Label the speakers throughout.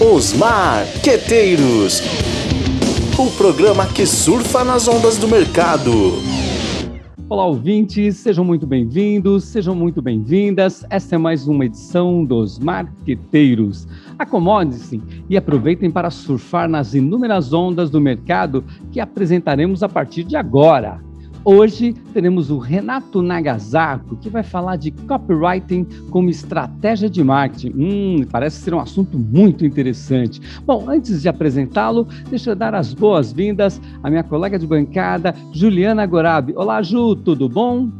Speaker 1: Os Marqueteiros o programa que surfa nas ondas do mercado.
Speaker 2: Olá, ouvintes, sejam muito bem-vindos, sejam muito bem-vindas. Esta é mais uma edição dos Marqueteiros. Acomode-se e aproveitem para surfar nas inúmeras ondas do mercado que apresentaremos a partir de agora. Hoje teremos o Renato Nagasako, que vai falar de copywriting como estratégia de marketing. Hum, parece ser um assunto muito interessante. Bom, antes de apresentá-lo, deixa eu dar as boas-vindas à minha colega de bancada, Juliana Gorabi. Olá, Ju, tudo bom?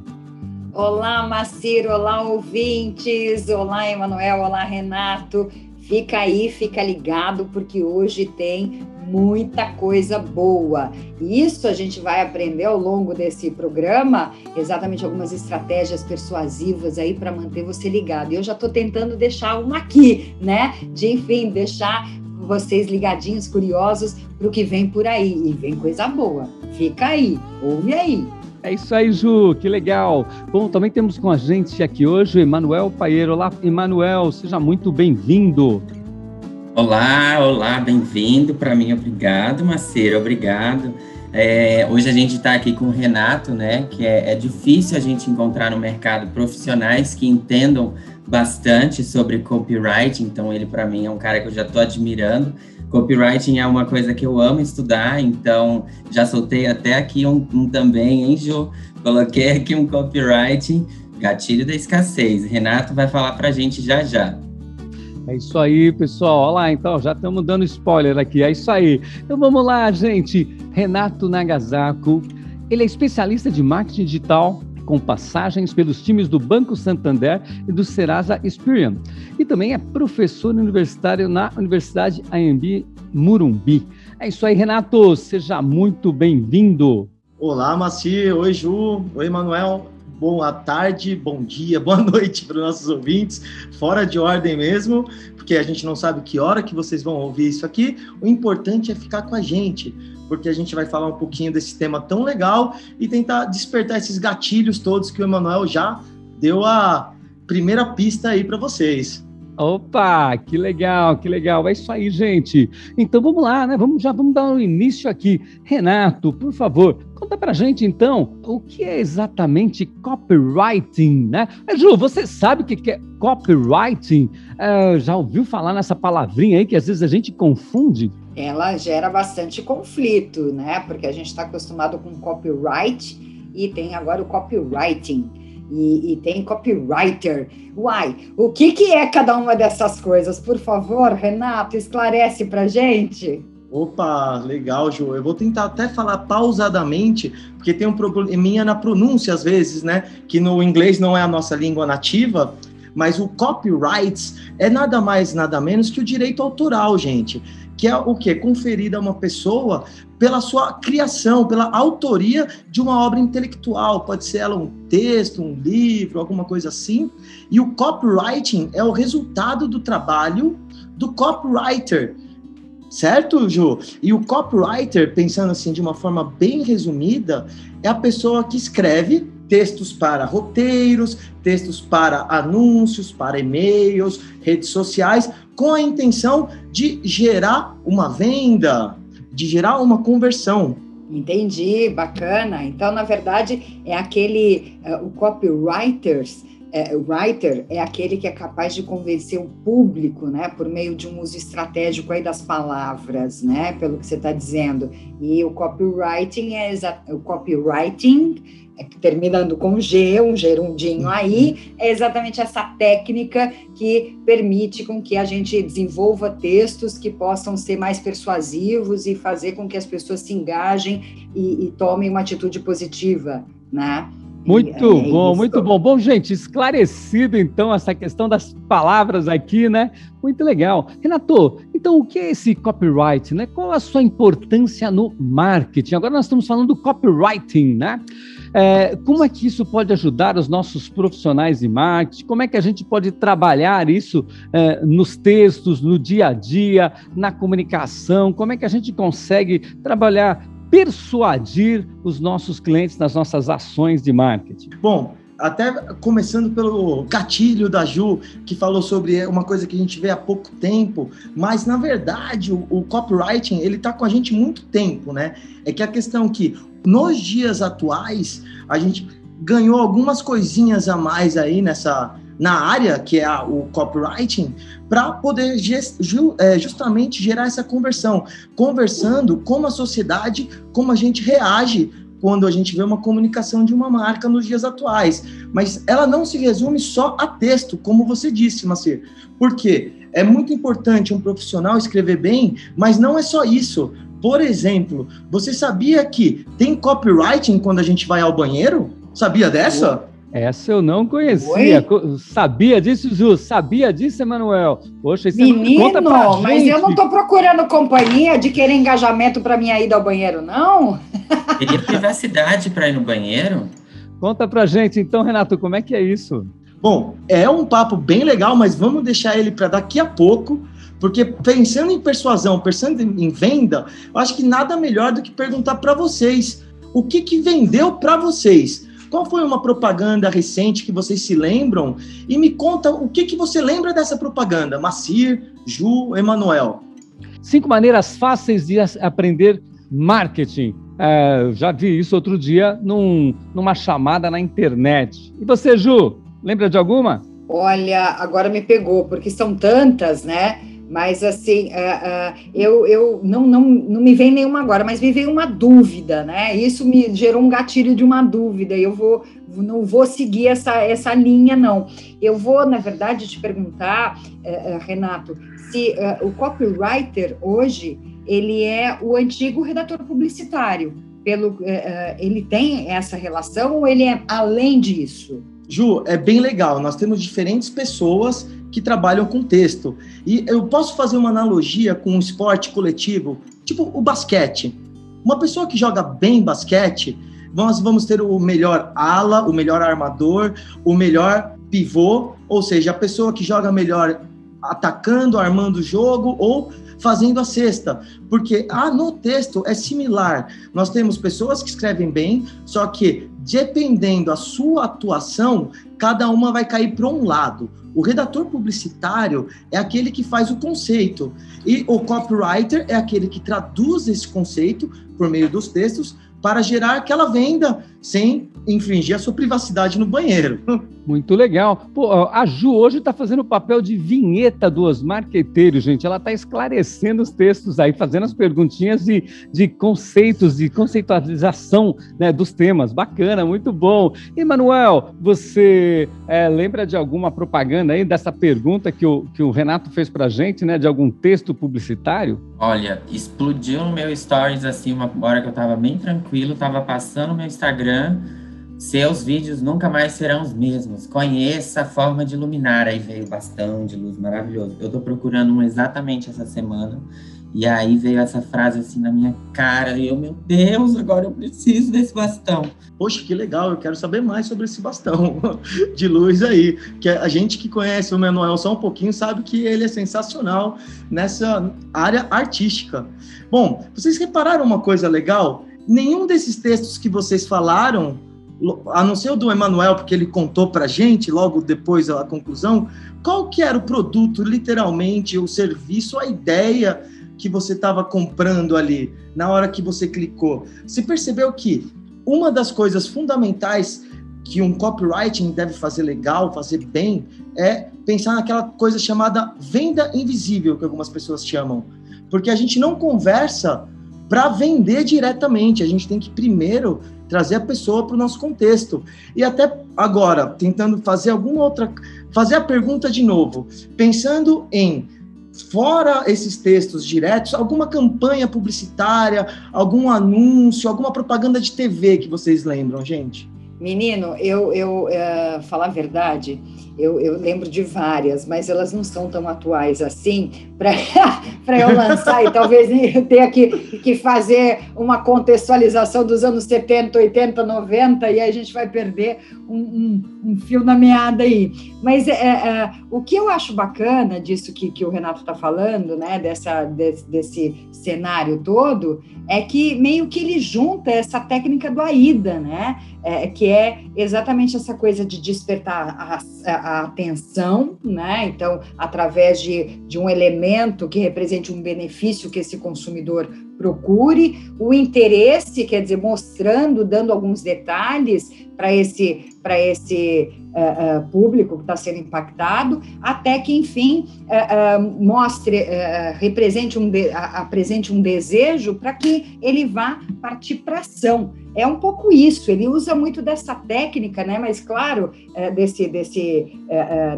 Speaker 3: Olá, Maciro, olá, ouvintes, olá, Emanuel, olá, Renato. Fica aí, fica ligado, porque hoje tem muita coisa boa. E isso a gente vai aprender ao longo desse programa, exatamente algumas estratégias persuasivas aí para manter você ligado. E eu já estou tentando deixar uma aqui, né? De enfim, deixar vocês ligadinhos, curiosos para o que vem por aí. E vem coisa boa. Fica aí, ouve aí.
Speaker 2: É isso aí, Ju, que legal. Bom, também temos com a gente aqui hoje o Emanuel Paeiro. Olá, Emanuel, seja muito bem-vindo.
Speaker 4: Olá, olá, bem-vindo. Para mim, obrigado, Maceiro, obrigado. É, hoje a gente está aqui com o Renato, né? Que é, é, difícil a gente encontrar no mercado profissionais que entendam bastante sobre copywriting. Então, ele para mim é um cara que eu já estou admirando. Copywriting é uma coisa que eu amo estudar, então já soltei até aqui um, um também, hein, Ju? Coloquei aqui um copywriting, gatilho da escassez. Renato vai falar para a gente já já.
Speaker 2: É isso aí, pessoal. Olha lá, então, já estamos dando spoiler aqui. É isso aí. Então vamos lá, gente. Renato Nagasako, ele é especialista de marketing digital, com passagens pelos times do Banco Santander e do Serasa Experian. E também é professor universitário na Universidade AMB Murumbi. É isso aí, Renato. Seja muito bem-vindo.
Speaker 5: Olá, Maci. Oi, Ju. Oi, Manuel boa tarde, bom dia, boa noite para os nossos ouvintes, fora de ordem mesmo, porque a gente não sabe que hora que vocês vão ouvir isso aqui. O importante é ficar com a gente, porque a gente vai falar um pouquinho desse tema tão legal e tentar despertar esses gatilhos todos que o Emanuel já deu a primeira pista aí para vocês.
Speaker 2: Opa, que legal, que legal. É isso aí, gente. Então vamos lá, né? Vamos já vamos dar um início aqui. Renato, por favor, conta pra gente então o que é exatamente copywriting, né? Ju, você sabe o que é copywriting? É, já ouviu falar nessa palavrinha aí que às vezes a gente confunde?
Speaker 3: Ela gera bastante conflito, né? Porque a gente está acostumado com copyright e tem agora o copywriting e, e, tem copywriter. Uai, o que, que é cada uma dessas coisas? Por favor, Renato, esclarece para gente.
Speaker 5: Opa, legal, Ju. Eu vou tentar até falar pausadamente, porque tem um probleminha na pronúncia às vezes, né? Que no inglês não é a nossa língua nativa, mas o copyright é nada mais, nada menos que o direito autoral, gente que é o que? Conferida a uma pessoa pela sua criação, pela autoria de uma obra intelectual. Pode ser ela um texto, um livro, alguma coisa assim. E o copywriting é o resultado do trabalho do copywriter. Certo, Ju? E o copywriter, pensando assim de uma forma bem resumida, é a pessoa que escreve textos para roteiros, textos para anúncios, para e-mails, redes sociais, com a intenção de gerar uma venda, de gerar uma conversão.
Speaker 3: Entendi, bacana. Então, na verdade, é aquele, uh, o copywriters, é, o writer é aquele que é capaz de convencer o público, né, por meio de um uso estratégico aí das palavras, né, pelo que você está dizendo. E o copywriting é o copywriting é, terminando com G, um gerundinho aí, é exatamente essa técnica que permite com que a gente desenvolva textos que possam ser mais persuasivos e fazer com que as pessoas se engajem e, e tomem uma atitude positiva, né?
Speaker 2: Muito é bom, isso. muito bom. Bom, gente, esclarecido então essa questão das palavras aqui, né? Muito legal. Renato, então o que é esse copyright, né? Qual a sua importância no marketing? Agora nós estamos falando do copywriting, né? É, como é que isso pode ajudar os nossos profissionais de marketing? Como é que a gente pode trabalhar isso é, nos textos, no dia a dia, na comunicação? Como é que a gente consegue trabalhar persuadir os nossos clientes nas nossas ações de marketing?
Speaker 5: Bom, até começando pelo gatilho da Ju, que falou sobre uma coisa que a gente vê há pouco tempo, mas na verdade o, o copywriting ele está com a gente muito tempo, né? É que a questão que nos dias atuais a gente ganhou algumas coisinhas a mais aí nessa na área que é a, o copywriting para poder ju, é, justamente gerar essa conversão, conversando como a sociedade, como a gente reage quando a gente vê uma comunicação de uma marca nos dias atuais. Mas ela não se resume só a texto, como você disse, Macir. Por quê? É muito importante um profissional escrever bem, mas não é só isso. Por exemplo, você sabia que tem copywriting quando a gente vai ao banheiro? Sabia dessa?
Speaker 2: Essa eu não conhecia. Oi? Sabia disso, Ju? Sabia disso, Emanuel?
Speaker 3: Poxa, isso Menino, conta pra mas gente. eu não estou procurando companhia de querer engajamento para minha ida ao banheiro, não?
Speaker 4: Teria privacidade para ir no banheiro?
Speaker 2: Conta pra gente, então, Renato, como é que é isso?
Speaker 5: Bom, é um papo bem legal, mas vamos deixar ele para daqui a pouco, porque pensando em persuasão, pensando em venda, eu acho que nada melhor do que perguntar para vocês o que, que vendeu para vocês. Qual foi uma propaganda recente que vocês se lembram? E me conta o que, que você lembra dessa propaganda, Macir, Ju, Emanuel.
Speaker 2: Cinco maneiras fáceis de aprender marketing. É, já vi isso outro dia num, numa chamada na internet. E você, Ju, lembra de alguma?
Speaker 3: Olha, agora me pegou, porque são tantas, né? Mas assim, uh, uh, eu, eu não, não, não me vem nenhuma agora, mas me veio uma dúvida, né? Isso me gerou um gatilho de uma dúvida. Eu vou, não vou seguir essa, essa linha, não. Eu vou, na verdade, te perguntar, uh, Renato, se o copywriter hoje ele é o antigo redator publicitário. Pelo, ele tem essa relação ou ele é além disso?
Speaker 5: Ju, é bem legal. Nós temos diferentes pessoas que trabalham com texto. E eu posso fazer uma analogia com um esporte coletivo, tipo o basquete. Uma pessoa que joga bem basquete, nós vamos ter o melhor ala, o melhor armador, o melhor pivô, ou seja, a pessoa que joga melhor atacando, armando o jogo ou fazendo a cesta, porque ah, no texto é similar. Nós temos pessoas que escrevem bem, só que dependendo da sua atuação, cada uma vai cair para um lado. O redator publicitário é aquele que faz o conceito e o copywriter é aquele que traduz esse conceito por meio dos textos para gerar aquela venda sem infringir a sua privacidade no banheiro.
Speaker 2: Muito legal. Pô, a Ju hoje está fazendo o papel de vinheta dos marqueteiros, gente. Ela está esclarecendo os textos aí, fazendo as perguntinhas de, de conceitos, de conceitualização né, dos temas. Bacana, muito bom. E, Manuel, você é, lembra de alguma propaganda aí dessa pergunta que o, que o Renato fez para a gente, né? De algum texto publicitário?
Speaker 4: Olha, explodiu no meu stories assim, uma hora que eu estava bem tranquilo, estava passando no meu Instagram seus vídeos nunca mais serão os mesmos. Conheça a forma de iluminar. Aí veio bastão de luz maravilhoso. Eu tô procurando um exatamente essa semana. E aí veio essa frase assim na minha cara. E eu, meu Deus, agora eu preciso desse bastão.
Speaker 5: Poxa, que legal. Eu quero saber mais sobre esse bastão de luz aí. Que a gente que conhece o Manuel só um pouquinho sabe que ele é sensacional nessa área artística. Bom, vocês repararam uma coisa legal? Nenhum desses textos que vocês falaram a não ser o do Emanuel, porque ele contou para gente logo depois da conclusão, qual que era o produto, literalmente, o serviço, a ideia que você estava comprando ali na hora que você clicou. Você percebeu que uma das coisas fundamentais que um copywriting deve fazer legal, fazer bem, é pensar naquela coisa chamada venda invisível, que algumas pessoas chamam. Porque a gente não conversa para vender diretamente, a gente tem que primeiro trazer a pessoa para o nosso contexto. E até agora, tentando fazer alguma outra. fazer a pergunta de novo, pensando em. Fora esses textos diretos, alguma campanha publicitária, algum anúncio, alguma propaganda de TV que vocês lembram, gente?
Speaker 3: Menino, eu, eu uh, falar a verdade, eu, eu lembro de várias, mas elas não são tão atuais assim para eu lançar, e talvez eu tenha que, que fazer uma contextualização dos anos 70, 80, 90, e aí a gente vai perder um, um, um fio na meada aí. Mas é, é, o que eu acho bacana disso que, que o Renato está falando, né, dessa, desse, desse cenário todo, é que meio que ele junta essa técnica do AIDA, né? É, que é exatamente essa coisa de despertar a, a, a, atenção, né? Então, através de, de um elemento que represente um benefício que esse consumidor procure, o interesse, quer dizer, mostrando, dando alguns detalhes para esse, para esse uh, uh, público que está sendo impactado, até que, enfim, uh, mostre, represente um, de, apresente um desejo para que ele vá partir para ação. É um pouco isso, ele usa muito dessa técnica, né? Mas, claro, desse, desse,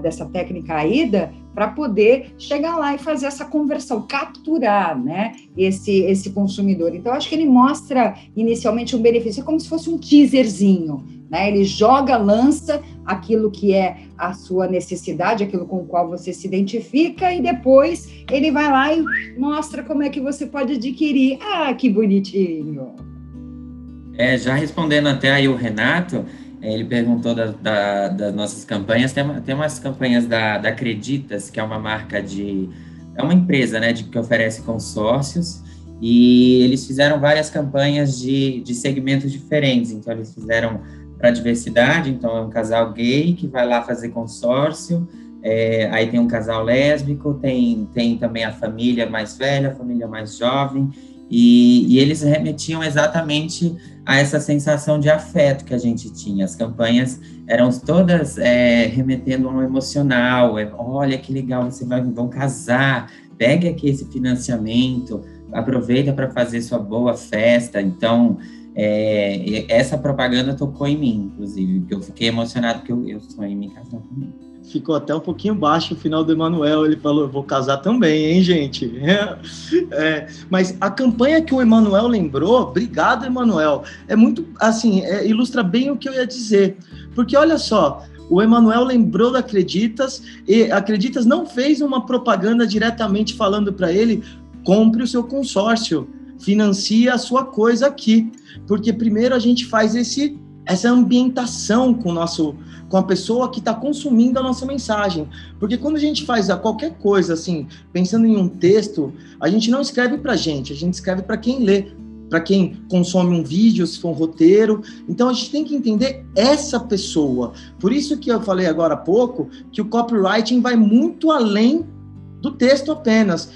Speaker 3: dessa técnica AIDA, para poder chegar lá e fazer essa conversão, capturar né, esse, esse consumidor. Então, acho que ele mostra inicialmente um benefício, é como se fosse um teaserzinho. Né? Ele joga, lança aquilo que é a sua necessidade, aquilo com o qual você se identifica, e depois ele vai lá e mostra como é que você pode adquirir. Ah, que bonitinho!
Speaker 4: É, já respondendo até aí o Renato, ele perguntou da, da, das nossas campanhas. Tem, tem umas campanhas da, da Acreditas, que é uma marca de. É uma empresa né, de, que oferece consórcios. E eles fizeram várias campanhas de, de segmentos diferentes. Então, eles fizeram para diversidade. Então, é um casal gay que vai lá fazer consórcio. É, aí tem um casal lésbico, tem, tem também a família mais velha, a família mais jovem. E, e, eles remetiam exatamente a essa sensação de afeto que a gente tinha. As campanhas eram todas é, remetendo a um emocional. É, Olha que legal, você vai vão casar, pegue aqui esse financiamento, aproveita para fazer sua boa festa. Então, é, essa propaganda tocou em mim, inclusive, porque eu fiquei emocionado porque eu, eu sonhei em me casar também
Speaker 5: ficou até um pouquinho baixo o final do Emanuel. Ele falou: vou casar também, hein, gente? É, mas a campanha que o Emanuel lembrou, obrigado, Emanuel, é muito assim, é, ilustra bem o que eu ia dizer. Porque olha só. O Emanuel lembrou da Acreditas e Acreditas não fez uma propaganda diretamente falando para ele: compre o seu consórcio, financie a sua coisa aqui. Porque primeiro a gente faz esse essa ambientação com o nosso com a pessoa que está consumindo a nossa mensagem. Porque quando a gente faz qualquer coisa, assim, pensando em um texto, a gente não escreve para gente, a gente escreve para quem lê, para quem consome um vídeo, se for um roteiro. Então a gente tem que entender essa pessoa. Por isso que eu falei agora há pouco que o copywriting vai muito além do texto apenas.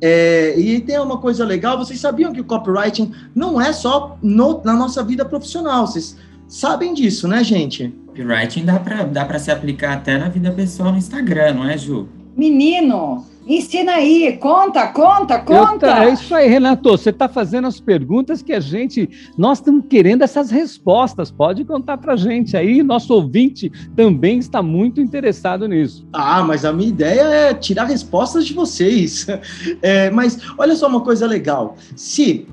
Speaker 5: É, e tem uma coisa legal, vocês sabiam que o copywriting não é só no, na nossa vida profissional, vocês sabem disso, né, gente?
Speaker 4: Copywriting dá para dá se aplicar até na vida pessoal no Instagram, não é, Ju?
Speaker 3: Menino, ensina aí, conta, conta, conta.
Speaker 2: Eu, é isso aí, Renato. Você está fazendo as perguntas que a gente. Nós estamos querendo essas respostas. Pode contar para a gente aí. Nosso ouvinte também está muito interessado nisso.
Speaker 5: Ah, mas a minha ideia é tirar respostas de vocês. É, mas olha só uma coisa legal. Se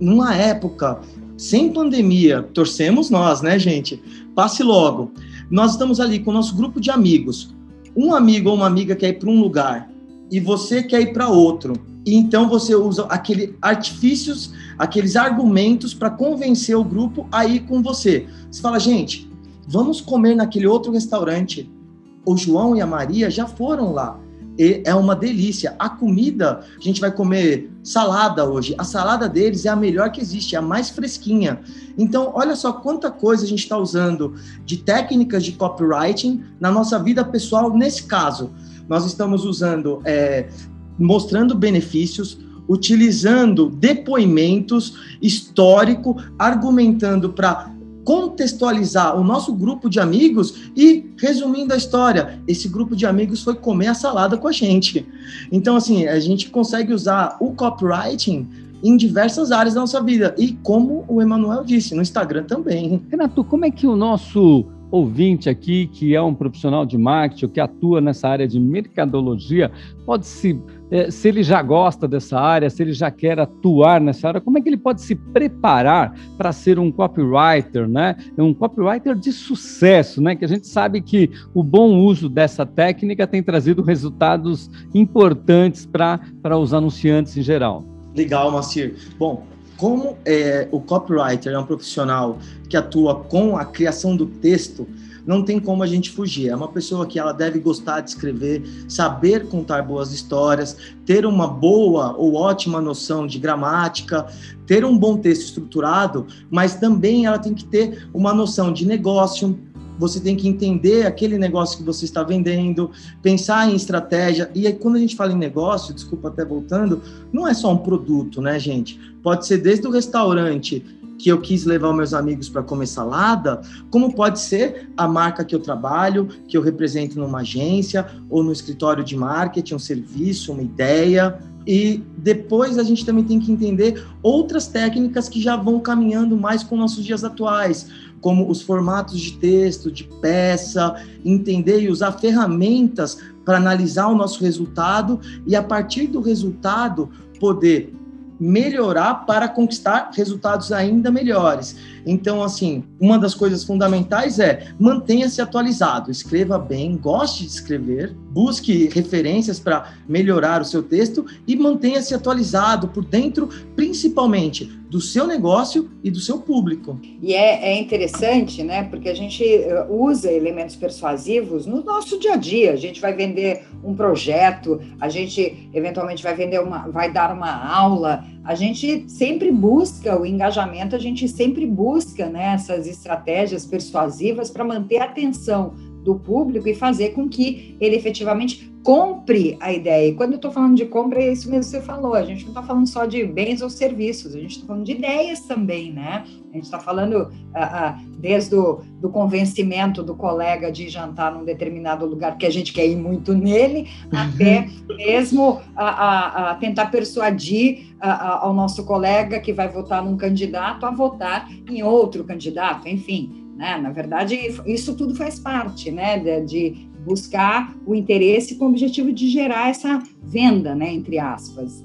Speaker 5: numa época sem pandemia, torcemos nós, né, gente? Passe logo. Nós estamos ali com o nosso grupo de amigos. Um amigo ou uma amiga quer ir para um lugar e você quer ir para outro. E então você usa aqueles artifícios, aqueles argumentos para convencer o grupo a ir com você. Você fala, gente, vamos comer naquele outro restaurante. O João e a Maria já foram lá e é uma delícia. A comida, a gente vai comer salada hoje. A salada deles é a melhor que existe, é a mais fresquinha. Então, olha só quanta coisa a gente está usando de técnicas de copywriting na nossa vida pessoal. Nesse caso, nós estamos usando, é, mostrando benefícios, utilizando depoimentos histórico, argumentando para contextualizar o nosso grupo de amigos e, resumindo a história, esse grupo de amigos foi comer a salada com a gente. Então, assim, a gente consegue usar o copywriting em diversas áreas da nossa vida. E como o Emanuel disse, no Instagram também.
Speaker 2: Renato, como é que o nosso ouvinte aqui que é um profissional de marketing, que atua nessa área de mercadologia, pode se, eh, se ele já gosta dessa área, se ele já quer atuar nessa área, como é que ele pode se preparar para ser um copywriter, né? Um copywriter de sucesso, né? Que a gente sabe que o bom uso dessa técnica tem trazido resultados importantes para os anunciantes em geral.
Speaker 5: Legal, Macir. Bom, como é, o copywriter é um profissional que atua com a criação do texto, não tem como a gente fugir. É uma pessoa que ela deve gostar de escrever, saber contar boas histórias, ter uma boa ou ótima noção de gramática, ter um bom texto estruturado, mas também ela tem que ter uma noção de negócio, você tem que entender aquele negócio que você está vendendo, pensar em estratégia. E aí, quando a gente fala em negócio, desculpa até voltando, não é só um produto, né, gente? Pode ser desde o restaurante que eu quis levar meus amigos para comer salada, como pode ser a marca que eu trabalho, que eu represento numa agência ou no escritório de marketing, um serviço, uma ideia. E depois a gente também tem que entender outras técnicas que já vão caminhando mais com nossos dias atuais, como os formatos de texto, de peça, entender e usar ferramentas para analisar o nosso resultado e a partir do resultado poder melhorar para conquistar resultados ainda melhores. Então, assim, uma das coisas fundamentais é mantenha-se atualizado, escreva bem, goste de escrever, busque referências para melhorar o seu texto e mantenha-se atualizado por dentro, principalmente do seu negócio e do seu público.
Speaker 3: E é, é interessante, né? Porque a gente eh, usa elementos persuasivos no nosso dia a dia. A gente vai vender um projeto, a gente eventualmente vai vender uma, vai dar uma aula. A gente sempre busca o engajamento, a gente sempre busca busca né, essas estratégias persuasivas para manter a atenção do público e fazer com que ele efetivamente compre a ideia. E quando eu estou falando de compra, é isso mesmo que você falou. A gente não está falando só de bens ou serviços, a gente está falando de ideias também, né? A gente está falando ah, ah, desde o do convencimento do colega de jantar num determinado lugar que a gente quer ir muito nele, uhum. até mesmo a, a, a tentar persuadir a, ao nosso colega que vai votar num candidato a votar em outro candidato, enfim. Né? Na verdade, isso tudo faz parte né? de, de buscar o interesse com o objetivo de gerar essa venda, né? entre aspas.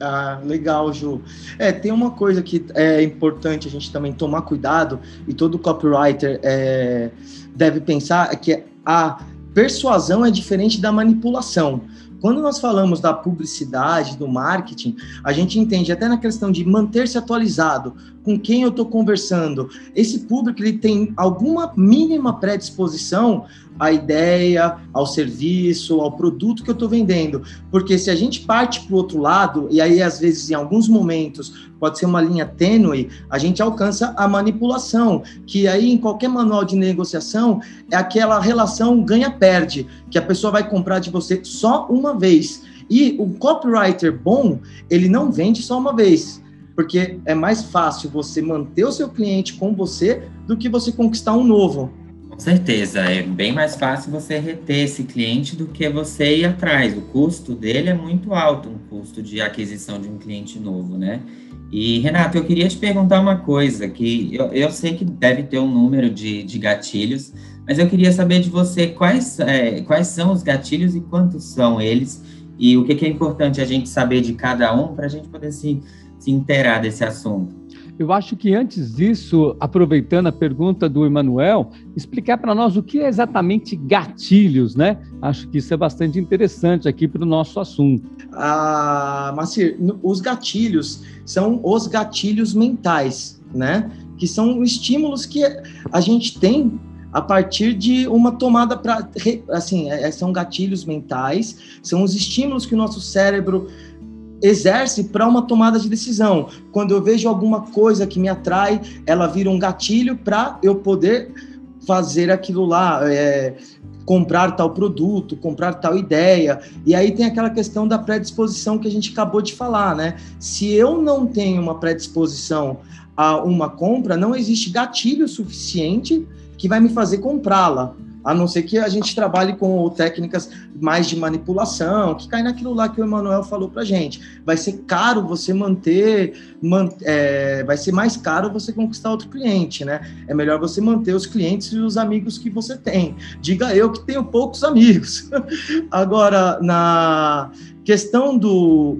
Speaker 5: Ah, legal, Ju. É, tem uma coisa que é importante a gente também tomar cuidado, e todo copywriter é, deve pensar, é que a persuasão é diferente da manipulação. Quando nós falamos da publicidade, do marketing, a gente entende até na questão de manter-se atualizado, com quem eu estou conversando. Esse público ele tem alguma mínima predisposição à ideia, ao serviço, ao produto que eu estou vendendo. Porque se a gente parte para o outro lado, e aí às vezes em alguns momentos pode ser uma linha tênue, a gente alcança a manipulação, que aí em qualquer manual de negociação é aquela relação ganha-perde, que a pessoa vai comprar de você só uma vez. E o copywriter bom, ele não vende só uma vez porque é mais fácil você manter o seu cliente com você do que você conquistar um novo.
Speaker 4: Com certeza, é bem mais fácil você reter esse cliente do que você ir atrás. O custo dele é muito alto, um custo de aquisição de um cliente novo, né? E, Renato, eu queria te perguntar uma coisa, que eu, eu sei que deve ter um número de, de gatilhos, mas eu queria saber de você quais, é, quais são os gatilhos e quantos são eles, e o que, que é importante a gente saber de cada um para a gente poder se se inteirar desse assunto.
Speaker 2: Eu acho que antes disso, aproveitando a pergunta do Emanuel, explicar para nós o que é exatamente gatilhos, né? Acho que isso é bastante interessante aqui para o nosso assunto.
Speaker 5: Ah, Macir, os gatilhos são os gatilhos mentais, né? Que são estímulos que a gente tem a partir de uma tomada para assim é, são gatilhos mentais são os estímulos que o nosso cérebro exerce para uma tomada de decisão. Quando eu vejo alguma coisa que me atrai, ela vira um gatilho para eu poder fazer aquilo lá, é, comprar tal produto, comprar tal ideia. E aí tem aquela questão da predisposição que a gente acabou de falar, né? Se eu não tenho uma predisposição a uma compra, não existe gatilho suficiente que vai me fazer comprá-la. A não ser que a gente trabalhe com técnicas mais de manipulação, que cai naquilo lá que o Emanuel falou para gente. Vai ser caro você manter, man, é, vai ser mais caro você conquistar outro cliente, né? É melhor você manter os clientes e os amigos que você tem. Diga eu que tenho poucos amigos. Agora, na questão do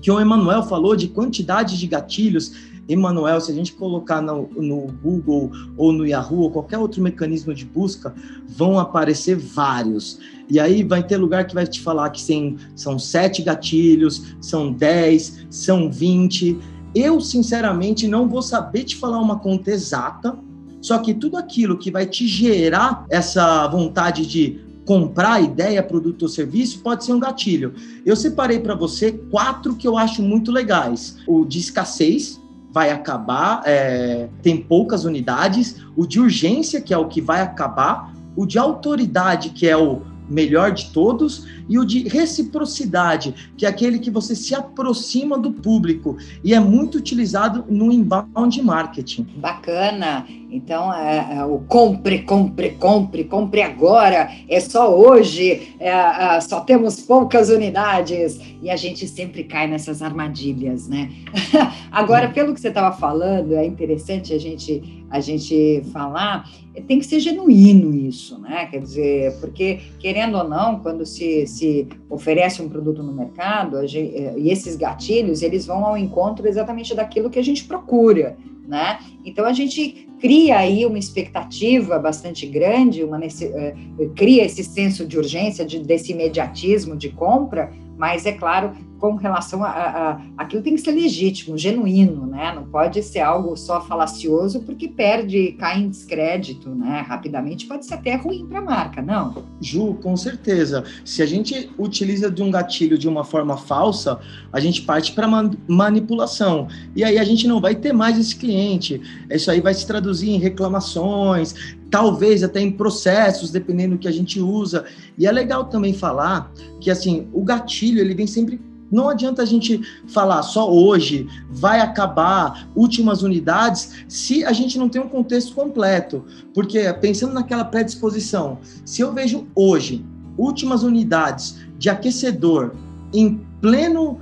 Speaker 5: que o Emanuel falou de quantidade de gatilhos, Emanuel, se a gente colocar no, no, Google ou no Yahoo ou qualquer outro mecanismo de busca, vão aparecer vários. E aí vai ter lugar que vai te falar que tem, são sete gatilhos, são dez, são vinte. Eu, sinceramente, não vou saber te falar uma conta exata, só que tudo aquilo que vai te gerar essa vontade de comprar ideia, produto ou serviço pode ser um gatilho. Eu separei para você quatro que eu acho muito legais: o de escassez, vai acabar, é, tem poucas unidades, o de urgência, que é o que vai acabar, o de autoridade, que é o melhor de todos, e o de reciprocidade, que é aquele que você se aproxima do público e é muito utilizado no inbound marketing.
Speaker 3: Bacana. Então, é, é, o compre, compre, compre, compre agora, é só hoje, é, é, só temos poucas unidades, e a gente sempre cai nessas armadilhas, né? agora, pelo que você estava falando, é interessante a gente, a gente falar, tem que ser genuíno isso, né? Quer dizer, porque, querendo ou não, quando se, se oferece um produto no mercado, gente, é, e esses gatilhos, eles vão ao encontro exatamente daquilo que a gente procura, né? Então a gente cria aí uma expectativa bastante grande, uma é, cria esse senso de urgência, de, desse imediatismo de compra, mas é claro, com relação a, a, aquilo tem que ser legítimo, genuíno, né? Não pode ser algo só falacioso porque perde, cai em descrédito, né? Rapidamente pode ser até ruim para a marca, não?
Speaker 5: Ju, com certeza. Se a gente utiliza de um gatilho de uma forma falsa, a gente parte para manipulação e aí a gente não vai ter mais esse cliente. Isso aí vai se traduzir em reclamações, talvez até em processos, dependendo do que a gente usa. E é legal também falar que assim o gatilho ele vem sempre não adianta a gente falar só hoje, vai acabar, últimas unidades, se a gente não tem um contexto completo. Porque, pensando naquela predisposição, se eu vejo hoje últimas unidades de aquecedor em pleno,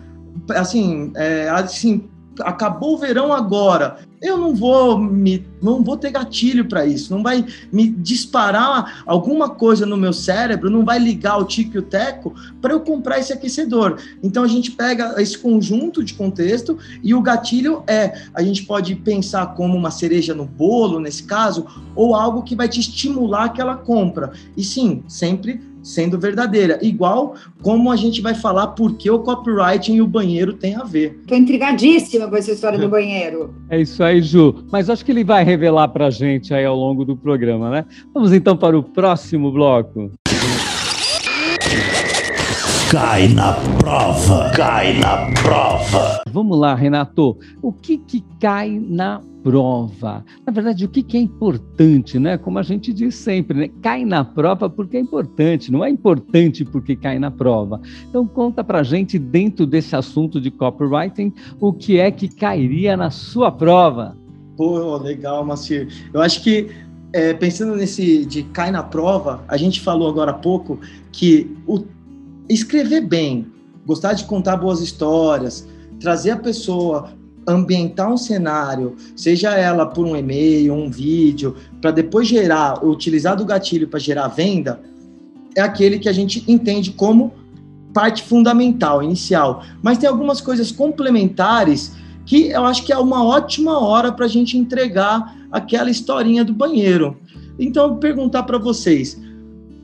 Speaker 5: assim, é, assim acabou o verão agora, eu não vou me não vou ter gatilho para isso, não vai me disparar alguma coisa no meu cérebro, não vai ligar o tico e o teco para eu comprar esse aquecedor. Então a gente pega esse conjunto de contexto e o gatilho é, a gente pode pensar como uma cereja no bolo nesse caso, ou algo que vai te estimular aquela compra. E sim, sempre sendo verdadeira. Igual como a gente vai falar por que o copywriting e o banheiro tem a ver.
Speaker 3: Tô intrigadíssima com essa história do banheiro.
Speaker 2: É isso aí, Ju. Mas acho que ele vai revelar pra gente aí ao longo do programa, né? Vamos então para o próximo bloco.
Speaker 1: Cai na prova, cai na prova.
Speaker 2: Vamos lá, Renato. O que que cai na prova? Na verdade, o que que é importante, né? Como a gente diz sempre, né? Cai na prova porque é importante, não é importante porque cai na prova. Então conta pra gente dentro desse assunto de copywriting, o que é que cairia na sua prova?
Speaker 5: Pô, legal, Macir. Eu acho que é, pensando nesse de cai na prova, a gente falou agora há pouco que o escrever bem, gostar de contar boas histórias, trazer a pessoa, ambientar um cenário, seja ela por um e-mail, um vídeo, para depois gerar, utilizar do gatilho para gerar venda, é aquele que a gente entende como parte fundamental, inicial. Mas tem algumas coisas complementares que eu acho que é uma ótima hora para a gente entregar aquela historinha do banheiro. Então, perguntar para vocês,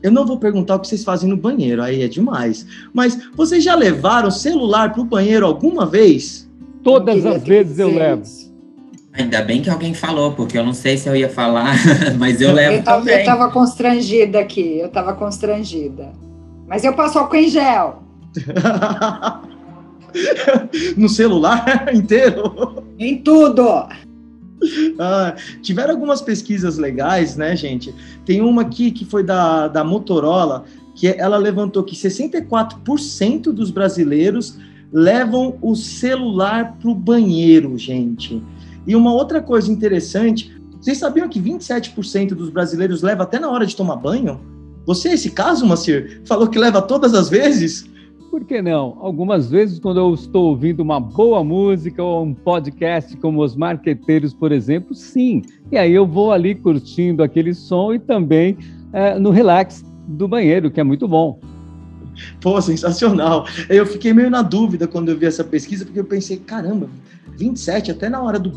Speaker 5: eu não vou perguntar o que vocês fazem no banheiro, aí é demais. Mas vocês já levaram o celular para o banheiro alguma vez?
Speaker 2: Todas as vezes eu levo.
Speaker 4: Ainda bem que alguém falou, porque eu não sei se eu ia falar, mas eu levo eu também.
Speaker 3: Eu estava constrangida aqui, eu estava constrangida. Mas eu passo álcool em gel.
Speaker 5: no celular inteiro?
Speaker 3: Em tudo!
Speaker 5: Ah, tiveram algumas pesquisas legais, né, gente? Tem uma aqui que foi da, da Motorola, que ela levantou que 64% dos brasileiros levam o celular para o banheiro, gente. E uma outra coisa interessante Vocês sabiam que 27% dos brasileiros leva até na hora de tomar banho? Você é esse caso, Macir? Falou que leva todas as vezes?
Speaker 2: Por que não? Algumas vezes, quando eu estou ouvindo uma boa música ou um podcast como Os Marqueteiros, por exemplo, sim. E aí eu vou ali curtindo aquele som e também é, no relax do banheiro, que é muito bom.
Speaker 5: Pô, sensacional. Eu fiquei meio na dúvida quando eu vi essa pesquisa, porque eu pensei, caramba, 27 até na hora do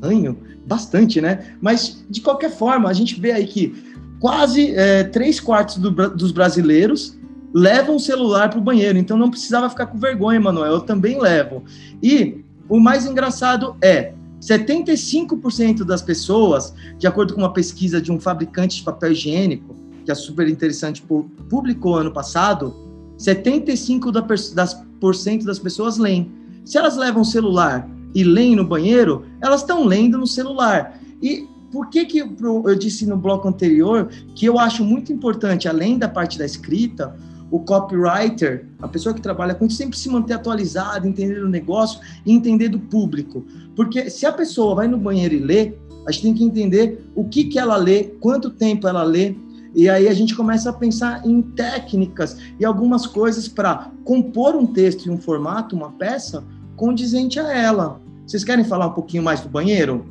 Speaker 5: banho, bastante, né? Mas, de qualquer forma, a gente vê aí que quase é, três quartos do, dos brasileiros levam o celular para o banheiro, então não precisava ficar com vergonha, Manuel, eu também levo. E o mais engraçado é, 75% das pessoas, de acordo com uma pesquisa de um fabricante de papel higiênico, que é super interessante, publicou ano passado, 75% das, por cento das pessoas leem. Se elas levam o celular e leem no banheiro, elas estão lendo no celular. E por que, que eu disse no bloco anterior que eu acho muito importante, além da parte da escrita, o copywriter, a pessoa que trabalha com isso, sempre se manter atualizado, entender o negócio e entender do público. Porque se a pessoa vai no banheiro e lê, a gente tem que entender o que, que ela lê, quanto tempo ela lê, e aí a gente começa a pensar em técnicas e algumas coisas para compor um texto e um formato, uma peça, condizente a ela. Vocês querem falar um pouquinho mais do banheiro?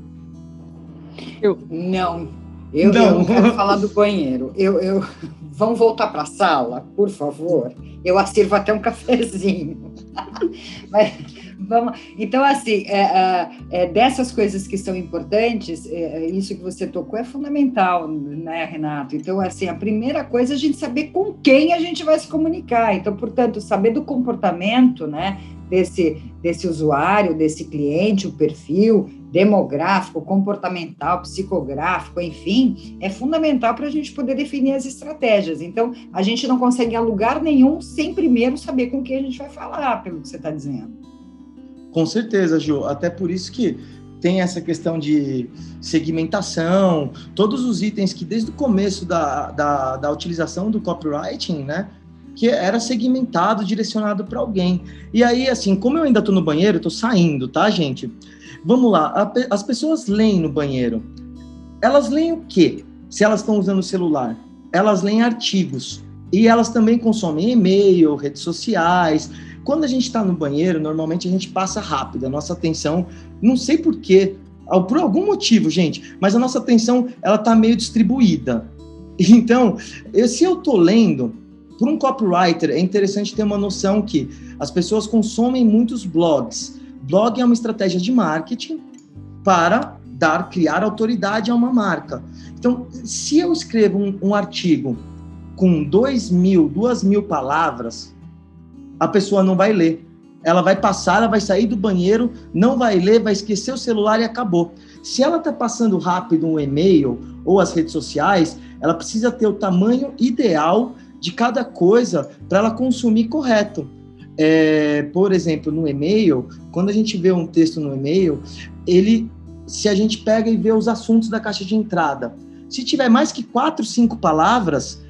Speaker 3: Eu não. Eu não, eu não quero falar do banheiro. Eu, eu... Vamos voltar para a sala, por favor. Eu sirvo até um cafezinho. Mas, vamos. Então, assim, é, é, é, dessas coisas que são importantes, é, é, isso que você tocou é fundamental, né, Renato? Então, assim, a primeira coisa é a gente saber com quem a gente vai se comunicar. Então, portanto, saber do comportamento, né, desse, desse usuário, desse cliente, o perfil, demográfico, comportamental, psicográfico, enfim, é fundamental para a gente poder definir as estratégias. Então, a gente não consegue a lugar nenhum sem primeiro saber com quem a gente vai falar, pelo que você está dizendo.
Speaker 5: Com certeza, Ju. Até por isso que tem essa questão de segmentação, todos os itens que desde o começo da, da, da utilização do copywriting, né, que era segmentado, direcionado para alguém. E aí, assim, como eu ainda estou no banheiro, estou saindo, tá, gente? Vamos lá, as pessoas leem no banheiro. Elas leem o quê? Se elas estão usando o celular, elas leem artigos. E elas também consomem e-mail, redes sociais. Quando a gente está no banheiro, normalmente a gente passa rápido. A nossa atenção, não sei porquê, por algum motivo, gente, mas a nossa atenção ela está meio distribuída. Então, se eu estou lendo, por um copywriter, é interessante ter uma noção que as pessoas consomem muitos blogs. Blog é uma estratégia de marketing para dar, criar autoridade a uma marca. Então, se eu escrevo um, um artigo com dois mil, duas mil palavras, a pessoa não vai ler. Ela vai passar, ela vai sair do banheiro, não vai ler, vai esquecer o celular e acabou. Se ela está passando rápido um e-mail ou as redes sociais, ela precisa ter o tamanho ideal de cada coisa para ela consumir correto. É, por exemplo, no e-mail, quando a gente vê um texto no e-mail, ele, se a gente pega e vê os assuntos da caixa de entrada, se tiver mais que quatro, cinco palavras,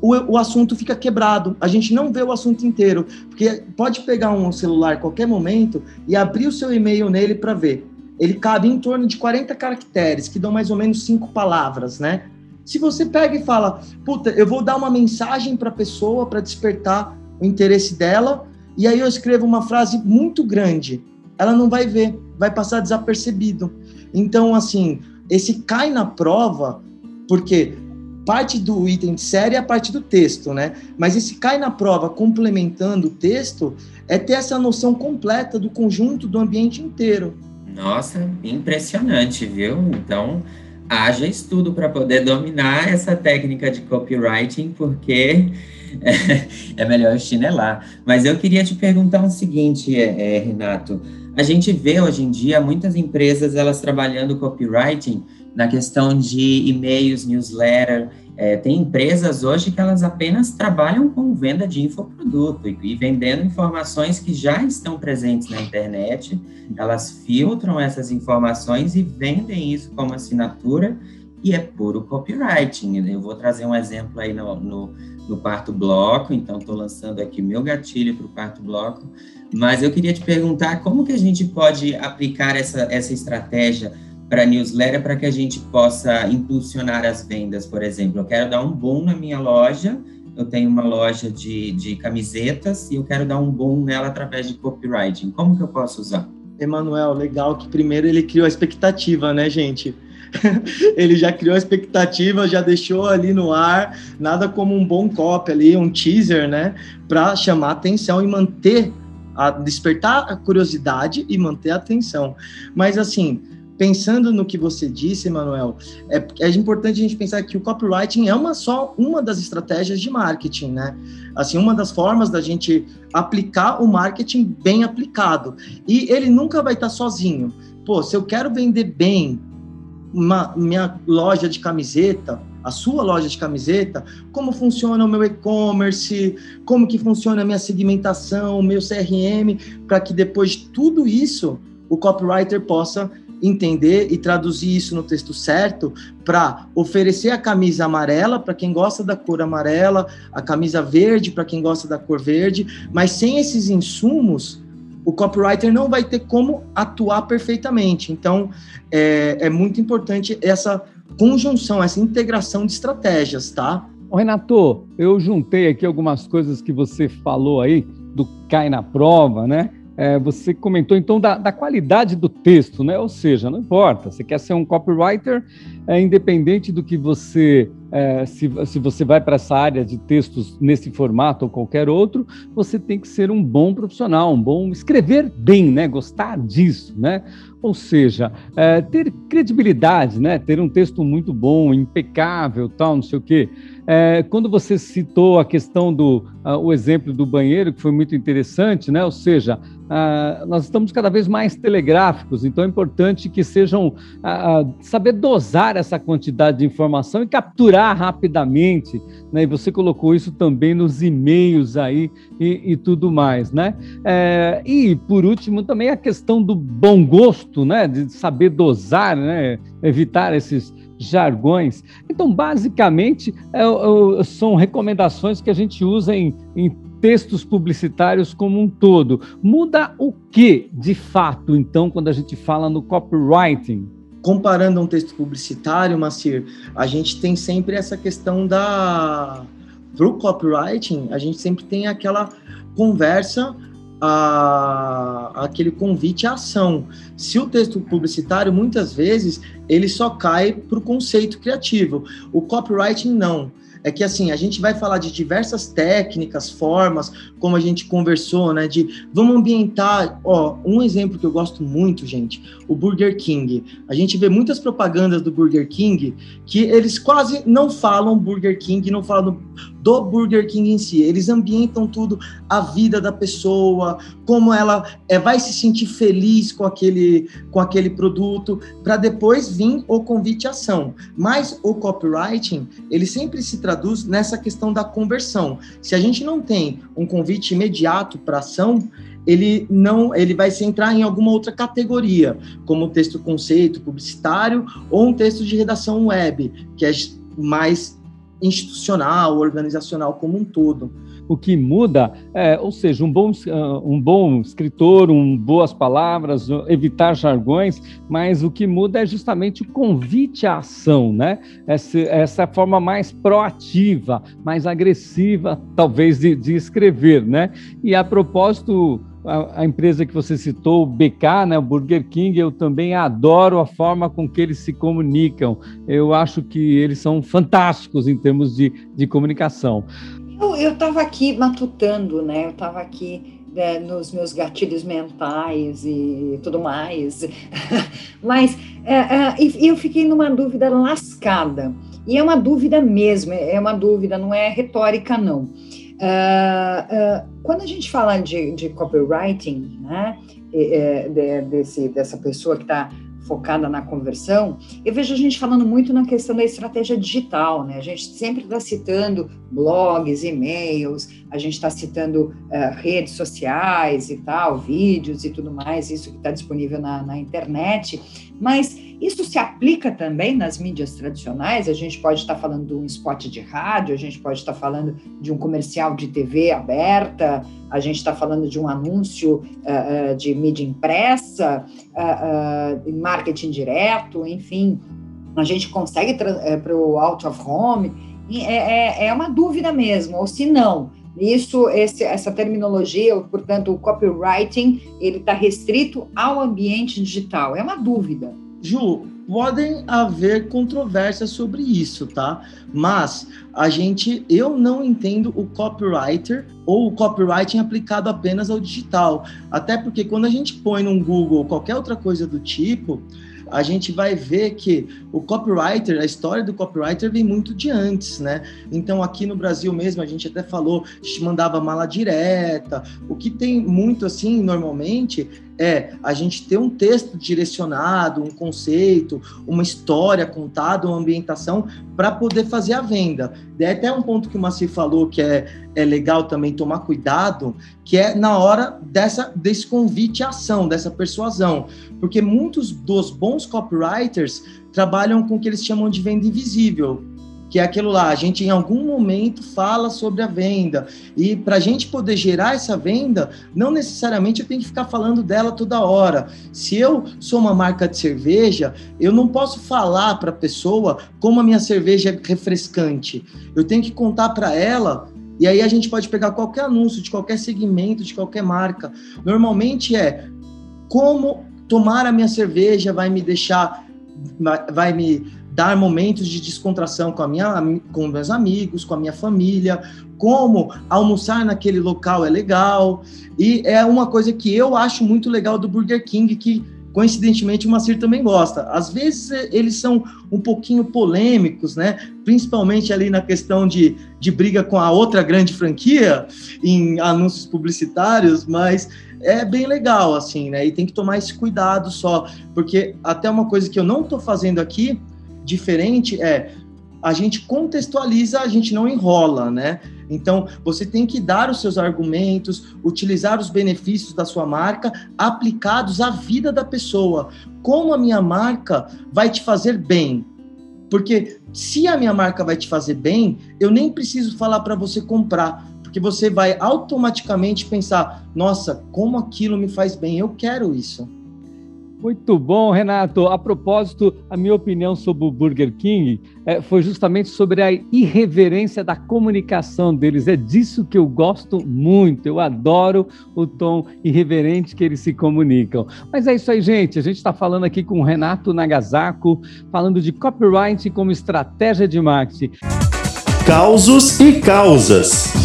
Speaker 5: o, o assunto fica quebrado. A gente não vê o assunto inteiro, porque pode pegar um celular a qualquer momento e abrir o seu e-mail nele para ver. Ele cabe em torno de 40 caracteres, que dão mais ou menos cinco palavras, né? Se você pega e fala, puta, eu vou dar uma mensagem para a pessoa para despertar o interesse dela, e aí eu escrevo uma frase muito grande, ela não vai ver, vai passar desapercebido. Então, assim, esse cai na prova, porque parte do item de série é a parte do texto, né? Mas esse cai na prova complementando o texto é ter essa noção completa do conjunto do ambiente inteiro.
Speaker 4: Nossa, impressionante, viu? Então, haja estudo para poder dominar essa técnica de copywriting, porque é, melhor chinelar. Mas eu queria te perguntar o seguinte, é, é, Renato. A gente vê hoje em dia muitas empresas elas trabalhando copywriting na questão de e-mails, newsletter. É, tem empresas hoje que elas apenas trabalham com venda de infoproduto e, e vendendo informações que já estão presentes na internet. Elas filtram essas informações e vendem isso como assinatura e é puro copywriting. Eu vou trazer um exemplo aí no, no, no quarto bloco, então estou lançando aqui meu gatilho para o quarto bloco, mas eu queria te perguntar como que a gente pode aplicar essa, essa estratégia para newsletter para que a gente possa impulsionar as vendas, por exemplo. Eu quero dar um boom na minha loja, eu tenho uma loja de, de camisetas e eu quero dar um boom nela através de copywriting. Como que eu posso usar?
Speaker 5: Emanuel, legal que primeiro ele criou a expectativa, né, gente? ele já criou a expectativa, já deixou ali no ar, nada como um bom copy ali, um teaser, né, para chamar atenção e manter a despertar a curiosidade e manter a atenção. Mas assim, pensando no que você disse, Emanuel, é, é importante a gente pensar que o copywriting é uma só uma das estratégias de marketing, né? Assim, uma das formas da gente aplicar o marketing bem aplicado. E ele nunca vai estar sozinho. Pô, se eu quero vender bem uma, minha loja de camiseta, a sua loja de camiseta, como funciona o meu e-commerce, como que funciona a minha segmentação, o meu CRM, para que depois de tudo isso o copywriter possa entender e traduzir isso no texto certo para oferecer a camisa amarela para quem gosta da cor amarela, a camisa verde para quem gosta da cor verde, mas sem esses insumos, o copywriter não vai ter como atuar perfeitamente. Então, é, é muito importante essa conjunção, essa integração de estratégias, tá?
Speaker 2: Renato, eu juntei aqui algumas coisas que você falou aí do cai na prova, né? É, você comentou então da, da, qualidade do texto, né? Ou seja, não importa, você quer ser um copywriter, é, independente do que você, é, se, se você vai para essa área de textos nesse formato ou qualquer outro, você tem que ser um bom profissional, um bom escrever bem, né? Gostar disso, né? Ou seja, é, ter credibilidade, né? Ter um texto muito bom, impecável, tal, não sei o quê. É, quando você citou a questão do uh, o exemplo do banheiro, que foi muito interessante, né? Ou seja, uh, nós estamos cada vez mais telegráficos, então é importante que sejam uh, saber dosar essa quantidade de informação e capturar rapidamente, né? E você colocou isso também nos e-mails aí e, e tudo mais, né? É, e por último também a questão do bom gosto, né? De saber dosar, né? Evitar esses jargões. Então, basicamente, é, é, são recomendações que a gente usa em, em textos publicitários como um todo. Muda o que, de fato, então, quando a gente fala no copywriting?
Speaker 5: Comparando um texto publicitário, Macir, a gente tem sempre essa questão da. Para o copywriting, a gente sempre tem aquela conversa a, aquele convite à ação. Se o texto publicitário, muitas vezes, ele só cai para o conceito criativo. O copywriting, não é que assim, a gente vai falar de diversas técnicas, formas, como a gente conversou, né? De vamos ambientar, ó, um exemplo que eu gosto muito, gente, o Burger King. A gente vê muitas propagandas do Burger King que eles quase não falam Burger King, não falam do Burger King em si. Eles ambientam tudo, a vida da pessoa, como ela é, vai se sentir feliz com aquele, com aquele produto, para depois vir o convite à ação. Mas o copywriting, ele sempre se traduz nessa questão da conversão. Se a gente não tem um convite imediato para ação, ele não ele vai se entrar em alguma outra categoria, como texto conceito publicitário ou um texto de redação web, que é mais institucional, organizacional como um todo.
Speaker 2: O que muda é, ou seja, um bom, ah, um bom escritor, um boas palavras, evitar jargões, mas o que muda é justamente o convite à ação, né? Essa, essa forma mais proativa, mais agressiva, talvez, de, de escrever, né? E a propósito, a, empresa que você citou, o BK, né, o Burger King, eu também adoro a forma com que eles se comunicam. Eu acho que eles são fantásticos em termos de, de comunicação.
Speaker 3: Eu estava aqui matutando, né? Eu estava aqui né, nos meus gatilhos mentais e tudo mais. Mas é, é, eu fiquei numa dúvida lascada. E é uma dúvida mesmo, é uma dúvida, não é retórica, não. Uh, uh, quando a gente fala de, de copywriting, né, de, desse, dessa pessoa que está focada na conversão, eu vejo a gente falando muito na questão da estratégia digital, né? A gente sempre está citando blogs, e-mails, a gente está citando uh, redes sociais e tal, vídeos e tudo mais, isso que está disponível na, na internet, mas Isso se aplica também nas mídias tradicionais. A gente pode estar falando de um spot de rádio, a gente pode estar falando de um comercial de TV aberta, a gente está falando de um anúncio uh, uh, de mídia impressa, uh, marketing direto, enfim. A gente consegue para o out of home. É, é, é uma dúvida mesmo, ou se não, isso, esse, essa terminologia, portanto, o copywriting, ele está restrito ao ambiente digital. É uma dúvida.
Speaker 5: Ju, podem haver controvérsias sobre isso, tá? Mas a gente, eu não entendo o copywriter ou o copywriting aplicado apenas ao digital. Até porque quando a gente põe no Google qualquer outra coisa do tipo, a gente vai ver que o copywriter, a história do copywriter vem muito de antes, né? Então, aqui no Brasil mesmo, a gente até falou, mandava mala direta. O que tem muito assim, normalmente, é a gente ter um texto direcionado, um conceito, uma história contada, uma ambientação para poder fazer a venda. É até um ponto que o Maci falou que é, é legal também tomar cuidado, que é na hora dessa, desse convite à ação, dessa persuasão. Porque muitos dos bons copywriters trabalham com o que eles chamam de venda invisível que é aquilo lá, a gente em algum momento fala sobre a venda. E para a gente poder gerar essa venda, não necessariamente eu tenho que ficar falando dela toda hora. Se eu sou uma marca de cerveja, eu não posso falar para a pessoa como a minha cerveja é refrescante. Eu tenho que contar para ela e aí a gente pode pegar qualquer anúncio de qualquer segmento, de qualquer marca. Normalmente é como tomar a minha cerveja vai me deixar, vai me dar momentos de descontração com, a minha, com meus amigos, com a minha família, como almoçar naquele local é legal. E é uma coisa que eu acho muito legal do Burger King, que coincidentemente o Macir também gosta. Às vezes é, eles são um pouquinho polêmicos, né? Principalmente ali na questão de, de briga com a outra grande franquia em anúncios publicitários, mas é bem legal, assim, né? E tem que tomar esse cuidado só, porque até uma coisa que eu não estou fazendo aqui diferente é a gente contextualiza, a gente não enrola, né? Então, você tem que dar os seus argumentos, utilizar os benefícios da sua marca aplicados à vida da pessoa. Como a minha marca vai te fazer bem? Porque se a minha marca vai te fazer bem, eu nem preciso falar para você comprar, porque você vai automaticamente pensar: nossa, como aquilo me faz bem, eu quero isso.
Speaker 2: Muito bom, Renato. A propósito, a minha opinião sobre o Burger King é, foi justamente sobre a irreverência da comunicação deles. É disso que eu gosto muito. Eu adoro o tom irreverente que eles se comunicam. Mas é isso aí, gente. A gente está falando aqui com o Renato Nagasako, falando de copyright como estratégia de marketing.
Speaker 1: Causos e causas.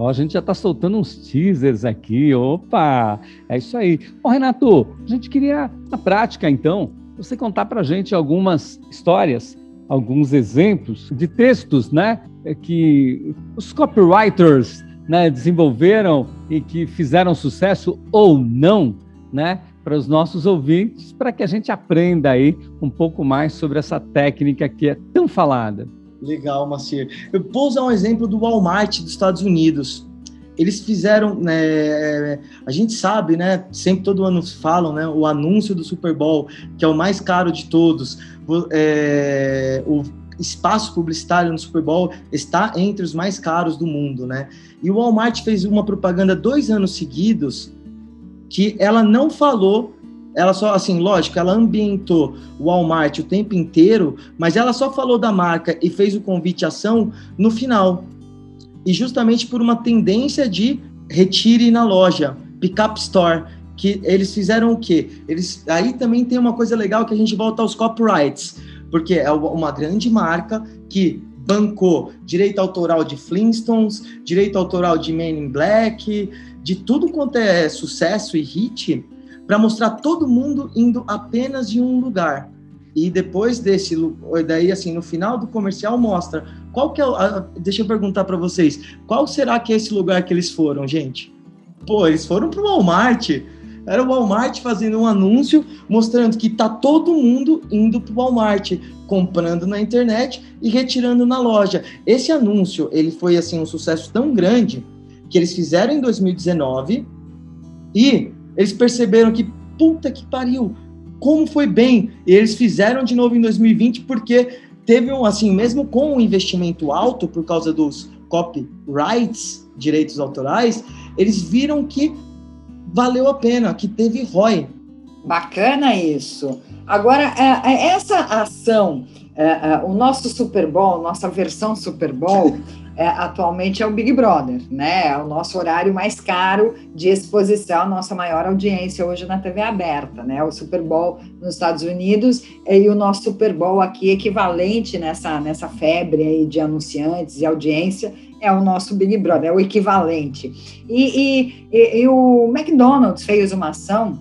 Speaker 2: Ó, a gente já está soltando uns teasers aqui. Opa! É isso aí. Bom, Renato, a gente queria, na prática, então, você contar para a gente algumas histórias, alguns exemplos de textos, né? É que os copywriters né, desenvolveram e que fizeram sucesso ou não, né? Para os nossos ouvintes, para que a gente aprenda aí um pouco mais sobre essa técnica que é tão falada.
Speaker 5: Legal, Macir. Eu vou usar um exemplo do Walmart dos Estados Unidos. Eles fizeram, né, a gente sabe, né, sempre todo ano falam, né, o anúncio do Super Bowl, que é o mais caro de todos, é, o espaço publicitário no Super Bowl está entre os mais caros do mundo, né? E o Walmart fez uma propaganda dois anos seguidos que ela não falou ela só, assim, lógico, ela ambientou o Walmart o tempo inteiro, mas ela só falou da marca e fez o convite à ação no final. E justamente por uma tendência de retire na loja, pick-up store, que eles fizeram o quê? Eles, aí também tem uma coisa legal que a gente volta aos copyrights, porque é uma grande marca que bancou direito autoral de Flintstones, direito autoral de Men in Black, de tudo quanto é sucesso e hit, para mostrar todo mundo indo apenas em um lugar. E depois desse, daí assim, no final do comercial mostra qual que é, a, deixa eu perguntar para vocês, qual será que é esse lugar que eles foram, gente? Pô, eles foram para o Walmart. Era o Walmart fazendo um anúncio mostrando que tá todo mundo indo para o Walmart, comprando na internet e retirando na loja. Esse anúncio, ele foi assim um sucesso tão grande que eles fizeram em 2019 e eles perceberam que, puta que pariu, como foi bem. E eles fizeram de novo em 2020 porque teve um, assim, mesmo com um investimento alto por causa dos copyrights, direitos autorais, eles viram que valeu a pena, que teve ROI.
Speaker 3: Bacana isso. Agora, é, é, essa ação, é, o nosso Super Bowl, nossa versão Super Bowl, é, atualmente é o Big Brother, né? É o nosso horário mais caro de exposição, nossa maior audiência hoje na TV aberta, né? O Super Bowl nos Estados Unidos e o nosso Super Bowl aqui equivalente nessa, nessa febre aí de anunciantes e audiência é o nosso Big Brother, é o equivalente. E, e, e o McDonald's fez uma ação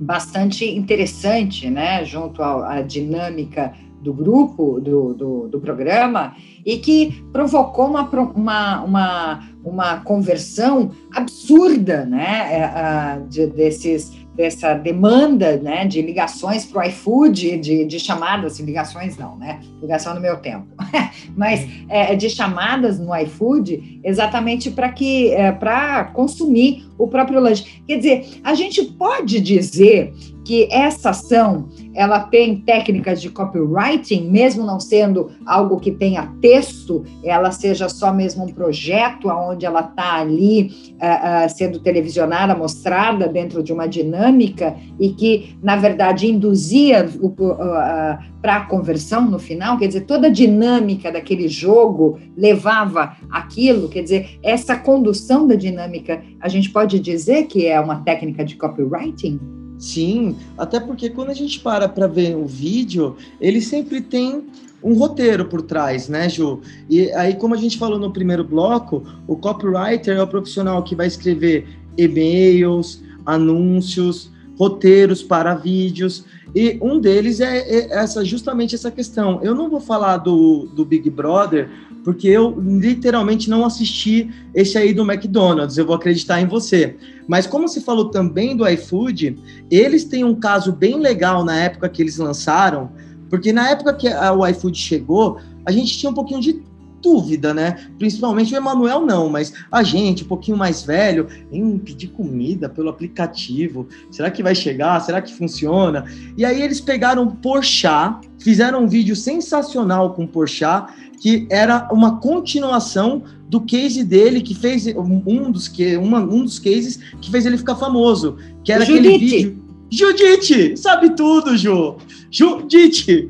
Speaker 3: bastante interessante, né? Junto à, à dinâmica do grupo, do, do, do, programa, e que provocou uma, uma, uma, uma conversão absurda né, é, de, desses, dessa demanda né, de ligações para o iFood, de, de chamadas, ligações não, né? Ligação no meu tempo, mas é, de chamadas no iFood exatamente para que é, para consumir o próprio lanche. Quer dizer, a gente pode dizer que essa ação ela tem técnicas de copywriting, mesmo não sendo algo que tenha texto, ela seja só mesmo um projeto onde ela está ali uh, uh, sendo televisionada, mostrada dentro de uma dinâmica e que, na verdade, induzia uh, para a conversão no final, quer dizer, toda a dinâmica daquele jogo levava aquilo, quer dizer, essa condução da dinâmica, a gente pode dizer que é uma técnica de copywriting?
Speaker 5: Sim, até porque quando a gente para para ver o vídeo, ele sempre tem um roteiro por trás, né, Ju? E aí, como a gente falou no primeiro bloco, o copywriter é o profissional que vai escrever e-mails, anúncios, roteiros para vídeos, e um deles é, é essa justamente essa questão. Eu não vou falar do, do Big Brother, porque eu literalmente não assisti esse aí do McDonald's, eu vou acreditar em você. Mas como se falou também do iFood, eles têm um caso bem legal na época que eles lançaram, porque na época que o iFood chegou, a gente tinha um pouquinho de dúvida, né? Principalmente o Emanuel não, mas a gente, um pouquinho mais velho, em pedir comida pelo aplicativo. Será que vai chegar? Será que funciona? E aí eles pegaram o Porchat, fizeram um vídeo sensacional com o Porchat, que era uma continuação do case dele que fez um dos que uma, um dos cases que fez ele ficar famoso, que era Judite. aquele vídeo Judite, sabe tudo, Ju. Judite.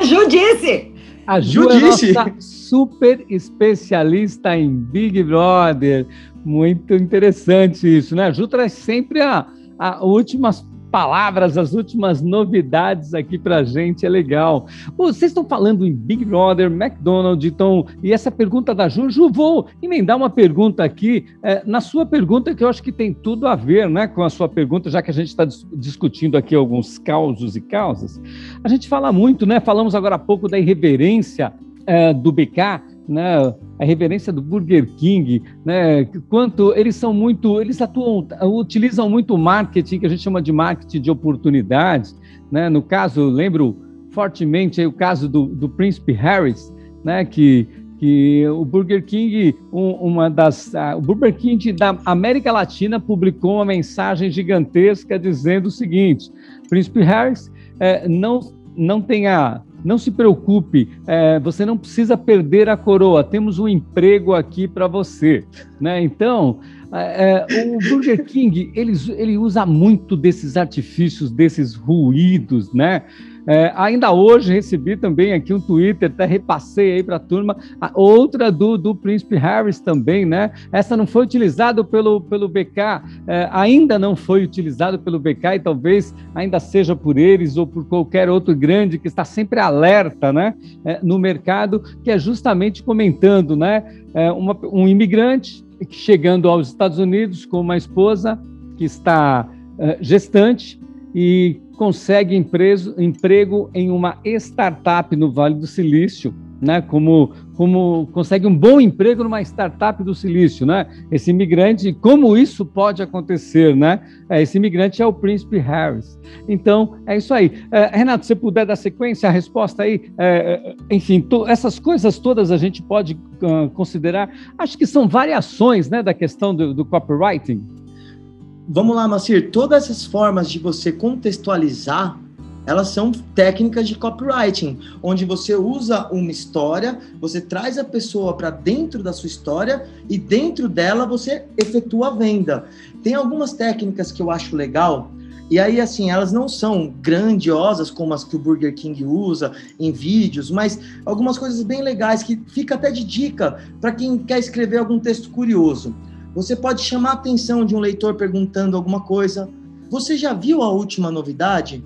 Speaker 3: Judice.
Speaker 2: A Ju é super especialista em Big Brother. Muito interessante isso, né? A Ju traz sempre a, a últimas palavras, as últimas novidades aqui para gente, é legal. Vocês estão falando em Big Brother, McDonald's, então, e essa pergunta da Ju, Ju, vou emendar uma pergunta aqui, é, na sua pergunta, que eu acho que tem tudo a ver né, com a sua pergunta, já que a gente está dis discutindo aqui alguns causos e causas. A gente fala muito, né? Falamos agora há pouco da irreverência é, do BK, né, a reverência do Burger King, né, quanto eles são muito, eles atuam, utilizam muito marketing que a gente chama de marketing de oportunidades, né, no caso, lembro fortemente o caso do, do Príncipe Harris, né, que que o Burger King, um, uma das, uh, o Burger King da América Latina publicou uma mensagem gigantesca dizendo o seguinte: Príncipe Harris, eh, não não tenha não se preocupe, é, você não precisa perder a coroa, temos um emprego aqui para você. Né? Então, é, é, o Burger King ele, ele usa muito desses artifícios, desses ruídos, né? É, ainda hoje recebi também aqui um Twitter, até repassei aí para a turma, outra do, do Príncipe Harris também, né? Essa não foi utilizada pelo, pelo BK, é, ainda não foi utilizado pelo BK e talvez ainda seja por eles ou por qualquer outro grande que está sempre alerta, né? É, no mercado, que é justamente comentando, né? É, uma, um imigrante chegando aos Estados Unidos com uma esposa que está é, gestante e consegue empreso, emprego em uma startup no Vale do Silício, né? Como, como consegue um bom emprego numa startup do Silício, né? Esse imigrante, como isso pode acontecer, né? É, esse imigrante é o Príncipe Harris. Então, é isso aí. É, Renato, se puder dar sequência, a resposta aí, é, é enfim, essas coisas todas a gente pode uh, considerar, acho que são variações, né, da questão do, do copywriting.
Speaker 5: Vamos lá, Macir, todas essas formas de você contextualizar, elas são técnicas de copywriting, onde você usa uma história, você traz a pessoa para dentro da sua história e dentro dela você efetua a venda. Tem algumas técnicas que eu acho legal, e aí, assim, elas não são grandiosas como as que o Burger King usa em vídeos, mas algumas coisas bem legais que fica até de dica para quem quer escrever algum texto curioso. Você pode chamar a atenção de um leitor perguntando alguma coisa. Você já viu a última novidade?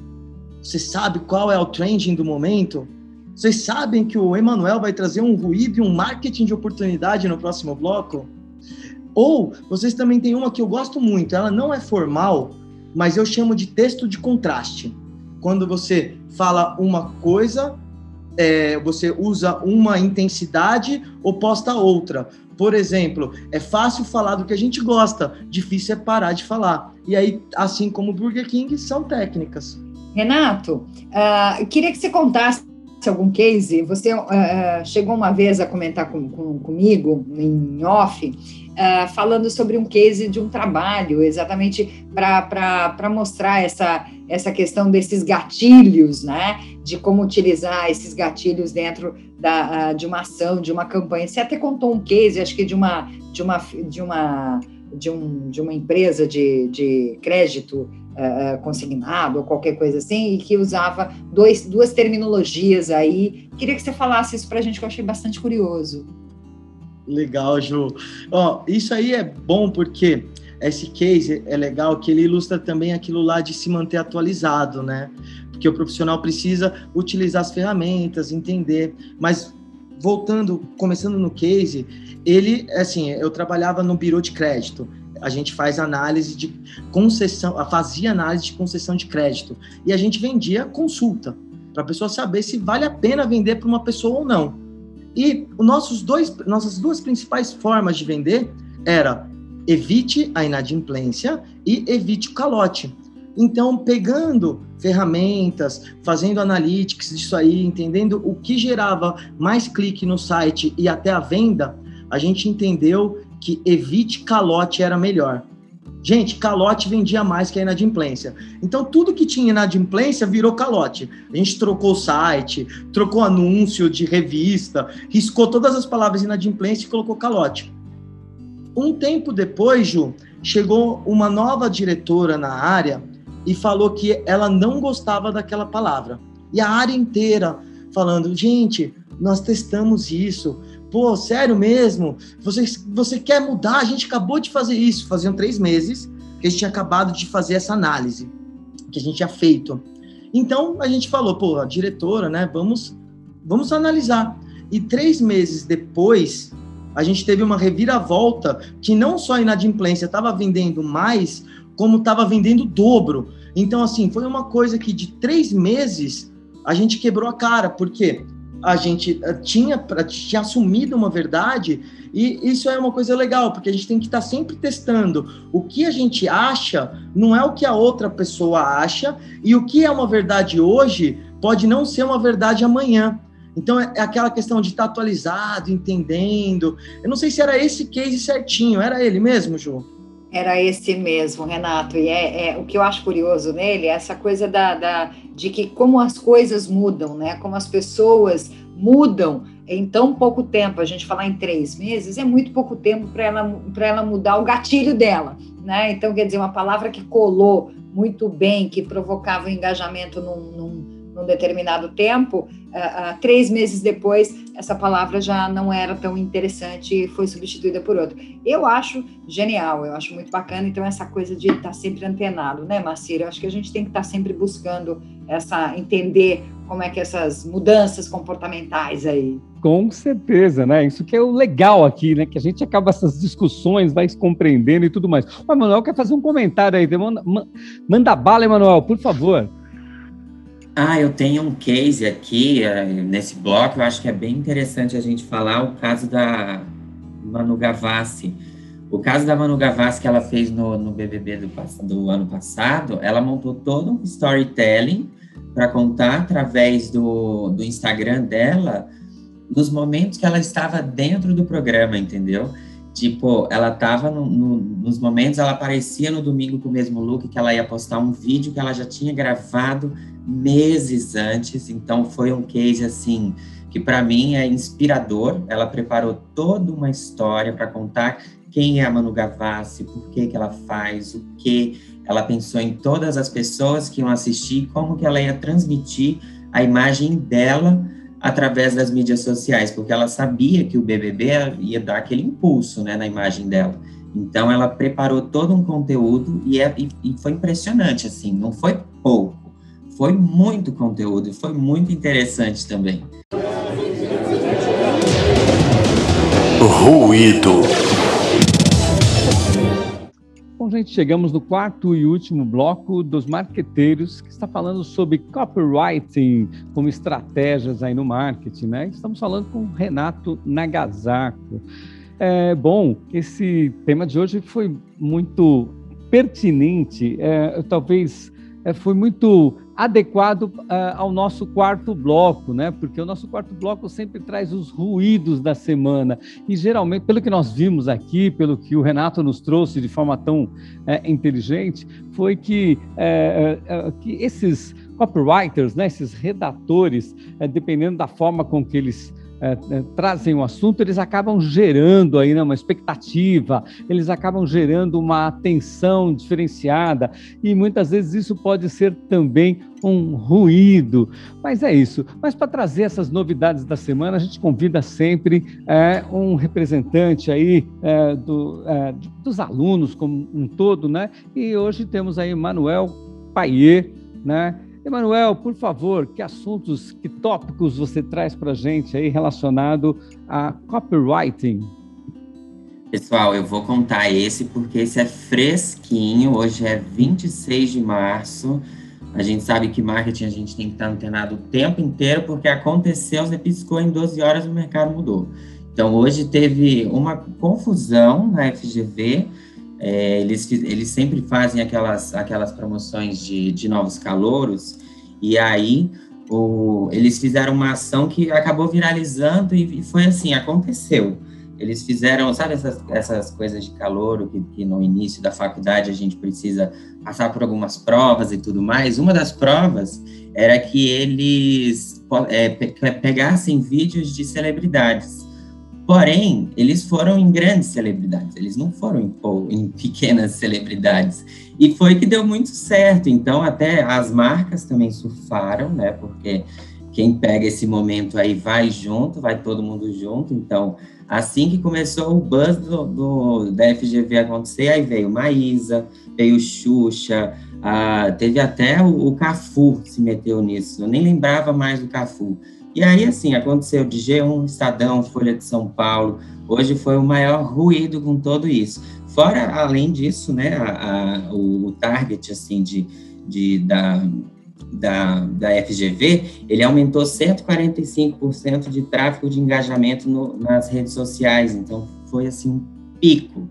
Speaker 5: Você sabe qual é o trending do momento? Vocês sabem que o Emanuel vai trazer um ruído e um marketing de oportunidade no próximo bloco? Ou vocês também têm uma que eu gosto muito, ela não é formal, mas eu chamo de texto de contraste. Quando você fala uma coisa, é, você usa uma intensidade oposta a outra. Por exemplo, é fácil falar do que a gente gosta, difícil é parar de falar. E aí, assim como o Burger King, são técnicas.
Speaker 3: Renato, uh, queria que você contasse algum case. Você uh, chegou uma vez a comentar com, com, comigo em off uh, falando sobre um case de um trabalho, exatamente para mostrar essa, essa questão desses gatilhos, né? De como utilizar esses gatilhos dentro da, uh, de uma ação, de uma campanha. Você até contou um case, acho que de uma de uma de uma de, um, de uma empresa de, de crédito uh, consignado ou qualquer coisa assim, e que usava dois, duas terminologias aí. Queria que você falasse isso para a gente, que eu achei bastante curioso.
Speaker 5: Legal, Ju. Ó, isso aí é bom porque esse case é legal que ele ilustra também aquilo lá de se manter atualizado, né? Porque o profissional precisa utilizar as ferramentas, entender. Mas voltando, começando no case, ele, assim, eu trabalhava no bureau de crédito. A gente faz análise de concessão, fazia análise de concessão de crédito e a gente vendia consulta para a pessoa saber se vale a pena vender para uma pessoa ou não. E nossos dois, nossas duas principais formas de vender era evite a inadimplência e evite o calote. Então, pegando ferramentas, fazendo analytics disso aí, entendendo o que gerava mais clique no site e até a venda, a gente entendeu que evite calote era melhor. Gente, calote vendia mais que a inadimplência. Então, tudo que tinha inadimplência virou calote. A gente trocou o site, trocou anúncio de revista, riscou todas as palavras inadimplência e colocou calote. Um tempo depois, Ju, chegou uma nova diretora na área e falou que ela não gostava daquela palavra. E a área inteira falando, gente, nós testamos isso, Pô, sério mesmo? Você, você quer mudar? A gente acabou de fazer isso. Faziam três meses que a gente tinha acabado de fazer essa análise que a gente tinha feito. Então a gente falou, pô, a diretora, né? Vamos, vamos analisar. E três meses depois, a gente teve uma reviravolta que não só a inadimplência estava vendendo mais, como estava vendendo dobro. Então, assim, foi uma coisa que de três meses a gente quebrou a cara, porque a gente eh, tinha, tinha assumido uma verdade, e isso é uma coisa legal, porque a gente tem que estar tá sempre testando. O que a gente acha não é o que a outra pessoa acha, e o que é uma verdade hoje pode não ser uma verdade amanhã. Então é, é aquela questão de estar tá atualizado, entendendo. Eu não sei se era esse case certinho, era ele mesmo, Ju?
Speaker 3: Era esse mesmo, Renato. E é, é, o que eu acho curioso nele é essa coisa da, da, de que como as coisas mudam, né? Como as pessoas mudam em tão pouco tempo. A gente falar em três meses é muito pouco tempo para ela, ela mudar o gatilho dela, né? Então, quer dizer, uma palavra que colou muito bem, que provocava um engajamento num, num num determinado tempo, uh, três meses depois, essa palavra já não era tão interessante e foi substituída por outra. Eu acho genial, eu acho muito bacana, então, essa coisa de estar sempre antenado, né, Macira? Eu acho que a gente tem que estar sempre buscando essa, entender como é que essas mudanças comportamentais aí.
Speaker 2: Com certeza, né? Isso que é o legal aqui, né? Que a gente acaba essas discussões, vai se compreendendo e tudo mais. O Emanuel quer fazer um comentário aí. Manda, manda bala, Emanuel, por favor.
Speaker 4: Ah, eu tenho um case aqui uh, nesse bloco, eu acho que é bem interessante a gente falar o caso da Manu Gavassi. O caso da Manu Gavassi que ela fez no, no BBB do, do ano passado, ela montou todo um storytelling para contar através do, do Instagram dela nos momentos que ela estava dentro do programa, entendeu? Tipo, ela tava no, no, nos momentos, ela aparecia no domingo com o mesmo look, que ela ia postar um vídeo que ela já tinha gravado meses antes. Então, foi um case assim que para mim é inspirador. Ela preparou toda uma história para contar quem é a Manu Gavassi, por que, que ela faz, o que. Ela pensou em todas as pessoas que iam assistir, como que ela ia transmitir a imagem dela através das mídias sociais, porque ela sabia que o BBB ia dar aquele impulso né, na imagem dela. Então, ela preparou todo um conteúdo e, é, e, e foi impressionante, assim, não foi pouco, foi muito conteúdo e foi muito interessante também.
Speaker 1: Ruído.
Speaker 2: Bom, gente, chegamos no quarto e último bloco dos marqueteiros, que está falando sobre copywriting como estratégias aí no marketing, né? Estamos falando com Renato Nagasako. É, bom, esse tema de hoje foi muito pertinente, é, talvez é, foi muito adequado uh, ao nosso quarto bloco, né? Porque o nosso quarto bloco sempre traz os ruídos da semana e geralmente, pelo que nós vimos aqui, pelo que o Renato nos trouxe de forma tão é, inteligente, foi que, é, que esses copywriters, né, esses redatores, dependendo da forma com que eles é, é, trazem o assunto, eles acabam gerando aí né, uma expectativa, eles acabam gerando uma atenção diferenciada e muitas vezes isso pode ser também um ruído. Mas é isso. Mas para trazer essas novidades da semana, a gente convida sempre é, um representante aí é, do, é, dos alunos como um todo, né? E hoje temos aí Manuel Paier, né? Emanuel, por favor, que assuntos, que tópicos você traz para a gente aí relacionado a copywriting?
Speaker 4: Pessoal, eu vou contar esse porque esse é fresquinho. Hoje é 26 de março. A gente sabe que marketing a gente tem que estar antenado o tempo inteiro porque aconteceu, você piscou em 12 horas o mercado mudou. Então, hoje teve uma confusão na FGV é, eles, eles sempre fazem aquelas, aquelas promoções de, de novos calouros, e aí o, eles fizeram uma ação que acabou viralizando e, e, foi assim, aconteceu. Eles fizeram, sabe essas, essas coisas de calor que, que no início da faculdade a gente precisa passar por algumas provas e tudo mais? Uma das provas era que eles é, pegassem vídeos de celebridades. Porém, eles foram em grandes celebridades, eles não foram em, em, pequenas celebridades. E foi que deu muito certo. Então, até as marcas também surfaram, né? Porque quem pega esse momento aí vai junto, vai todo mundo junto. Então, assim que começou o buzz do, do da FGV acontecer, aí veio Maísa, veio Xuxa, ah, teve até o, o Cafu se meteu nisso. Eu nem lembrava mais do Cafu. E aí, assim, aconteceu de G1, Estadão, Folha de São Paulo. Hoje foi o maior ruído com todo isso. Fora, além disso, né, a, a, o, target, assim, de, de, da, da, da FGV, ele aumentou 145% de tráfego de engajamento no, nas redes sociais. Então, foi, assim, um pico.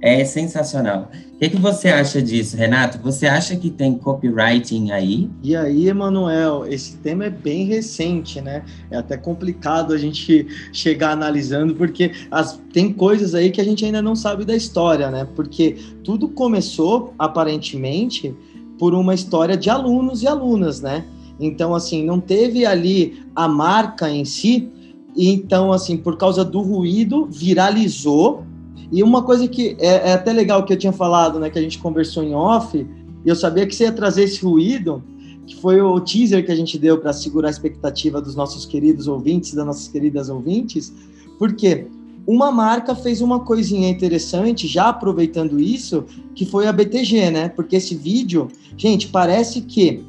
Speaker 4: É sensacional. Que, que, você acha disso, Renato? Você acha que tem copywriting aí?
Speaker 5: E aí, Emanuel, esse tema é bem recente, né? É até complicado a gente chegar analisando, porque as, tem coisas aí que a gente ainda não sabe da história, né? Porque tudo começou, aparentemente, por uma história de alunos e alunas, né? Então, assim, não teve ali a marca em si, então, assim, por causa do ruído, viralizou e uma coisa que é, é, até legal que eu tinha falado, né, que a gente conversou em off, e eu sabia que você ia trazer esse ruído, que foi o teaser que a gente deu para segurar a expectativa dos nossos queridos ouvintes, das nossas queridas ouvintes, porque uma marca fez uma coisinha interessante, já aproveitando isso, que foi a BTG, né? Porque esse vídeo, gente, parece que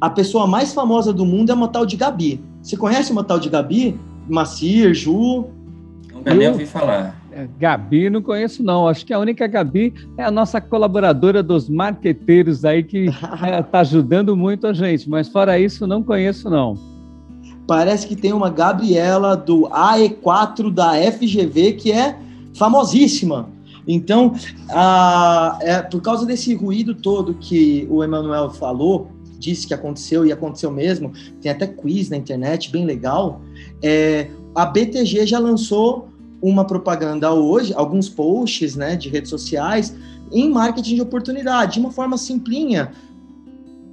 Speaker 5: a pessoa mais famosa do mundo é uma tal de Gabi. Você conhece uma tal de Gabi? Macir, Ju?
Speaker 4: Nunca nem ouvi falar.
Speaker 2: Gabi, não conheço não. Acho que a única Gabi é a nossa colaboradora dos marqueteiros aí que está é, tá ajudando muito a gente. Mas fora isso, não conheço não.
Speaker 5: Parece que tem uma Gabriela do AE4 da FGV que é famosíssima. Então, a, é, por causa desse ruído todo que o Emanuel falou, disse que aconteceu e aconteceu mesmo, tem até quiz na internet, bem legal. É, a BTG já lançou uma propaganda hoje, alguns posts né, de redes sociais em marketing de oportunidade, de uma forma simplinha,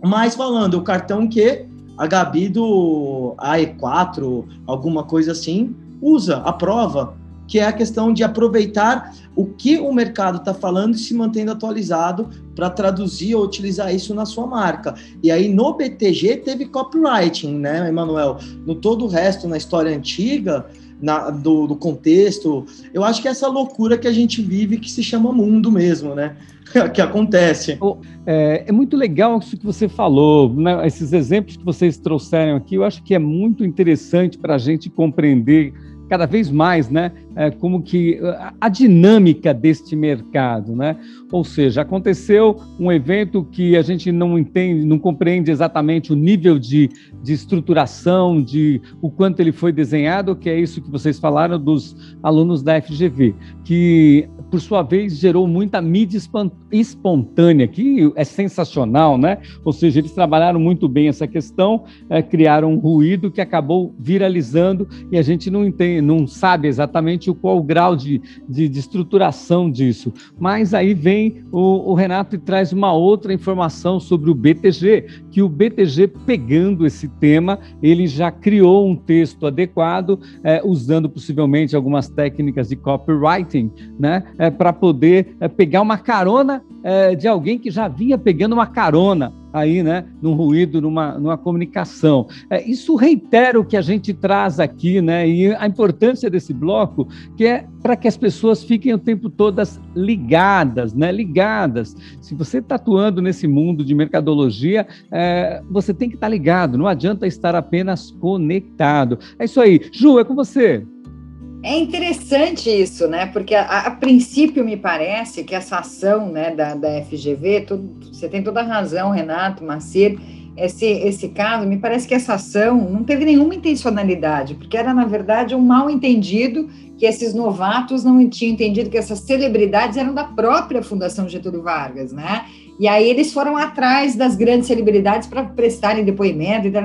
Speaker 5: mas falando o cartão que a Gabi do AE4, alguma coisa assim, usa, aprova, que é a questão de aproveitar o que o mercado está falando e se mantendo atualizado para traduzir ou utilizar isso na sua marca. E aí no BTG teve copywriting, né, Emanuel? No todo o resto, na história antiga, na, do, do, contexto, eu acho que é essa loucura que a gente vive que se chama mundo mesmo, né? que acontece.
Speaker 2: É, é, muito legal isso que você falou, né? esses exemplos que vocês trouxeram aqui, eu acho que é muito interessante para a gente compreender cada vez mais, né, é, como que a dinâmica deste mercado, né? Ou seja, aconteceu um evento que a gente não entende, não compreende exatamente o nível de, de estruturação, de o quanto ele foi desenhado, que é isso que vocês falaram dos alunos da FGV, que por sua vez, gerou muita mídia espontânea, que é sensacional, né? Ou seja, eles trabalharam muito bem essa questão, é, criaram um ruído que acabou viralizando e a gente não entende, não sabe exatamente qual o grau de, de, de estruturação disso. Mas aí vem o, o Renato e traz uma outra informação sobre o BTG, que o BTG, pegando esse tema, ele já criou um texto adequado, é, usando possivelmente algumas técnicas de copywriting, né? é, para poder é, pegar uma carona é, de alguém que já vinha pegando uma carona aí, né, num ruído, numa, numa comunicação. É, isso reitera o que a gente traz aqui, né, e a importância desse bloco, que é para que as pessoas fiquem o tempo todas ligadas, né, ligadas. Se você está atuando nesse mundo de mercadologia, é, você tem que estar tá ligado, não adianta estar apenas conectado. É isso aí. Ju, é com você.
Speaker 3: É interessante isso, né? Porque a, a, princípio me parece que essa ação né, da, da FGV, tudo, você tem toda a razão, Renato, Macir, esse, esse caso, me parece que essa ação não teve nenhuma intencionalidade, porque era, na verdade, um mal entendido que esses novatos não tinham entendido que essas celebridades eram da própria Fundação Getúlio Vargas, né? E aí eles foram atrás das grandes celebridades para prestarem depoimento e tal,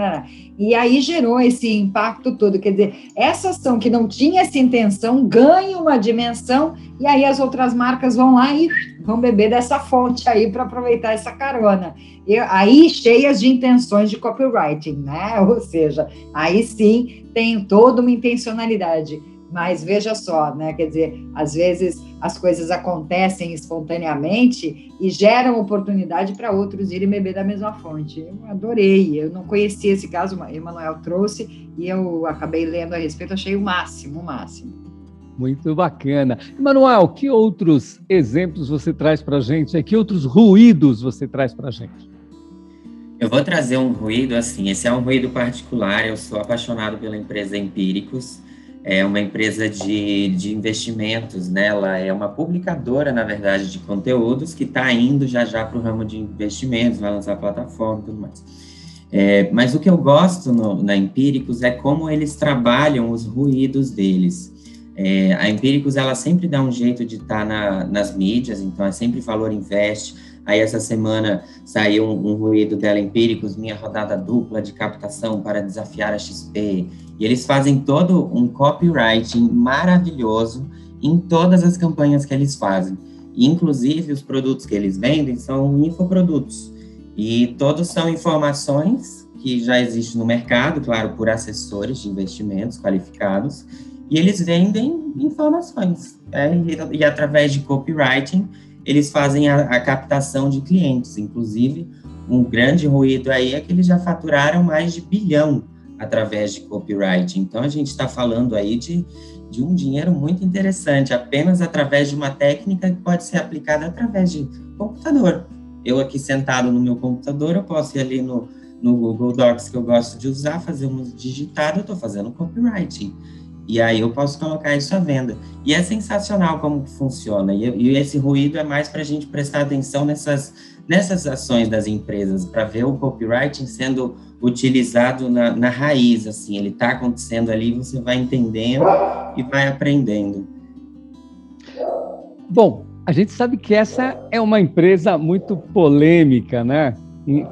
Speaker 3: E aí gerou esse impacto todo. Quer dizer, essa ação que não tinha essa intenção ganha uma dimensão e aí as outras marcas vão lá e vão beber dessa fonte aí para aproveitar essa carona. E aí cheias de intenções de copywriting, né? Ou seja, aí sim tem toda uma intencionalidade. Mas veja só, né? Quer dizer, às vezes as coisas acontecem espontaneamente e geram oportunidade para outros irem beber da mesma fonte. Eu adorei, eu não conhecia esse caso, o Emanuel trouxe e eu acabei lendo a respeito, achei o máximo, o máximo.
Speaker 2: Muito bacana. Emanuel, que outros exemplos você traz para a gente? Que outros ruídos você traz para a gente?
Speaker 4: Eu vou trazer um ruído assim. Esse é um ruído particular. Eu sou apaixonado pela empresa Empíricos é uma empresa de, de investimentos, né? Ela é uma publicadora, na verdade, de conteúdos que está indo já já para o ramo de investimentos, vai lançar plataforma e tudo mais. É, mas o que eu gosto no, na Empíricos é como eles trabalham os ruídos deles. É, a Empíricos, ela sempre dá um jeito de estar tá na, nas mídias, então é sempre Valor Invest, Aí essa semana saiu um, um, ruído dela empíricos, minha rodada dupla de captação para desafiar a XP. E eles fazem todo um copywriting maravilhoso em todas as campanhas que eles fazem. Inclusive os produtos que eles vendem são infoprodutos. E todos são informações que já existem no mercado, claro, por assessores de investimentos qualificados, e eles vendem informações. É, e, e através de copywriting eles fazem a, a captação de clientes. Inclusive, um grande ruído aí é que eles já faturaram mais de bilhão através de copyright. Então, a gente está falando aí de, de um dinheiro muito interessante, apenas através de uma técnica que pode ser aplicada através de computador. Eu aqui sentado no meu computador, eu posso ir ali no, no Google Docs que eu gosto de usar, fazer um digitado, eu estou fazendo copywriting. E aí eu posso colocar isso à venda. E é sensacional como funciona. E, e esse ruído é mais para a gente prestar atenção nessas, nessas ações das empresas, para ver o copywriting sendo utilizado na, na raiz, assim, ele está acontecendo ali, você vai entendendo e vai aprendendo.
Speaker 2: Bom, a gente sabe que essa é uma empresa muito polêmica, né?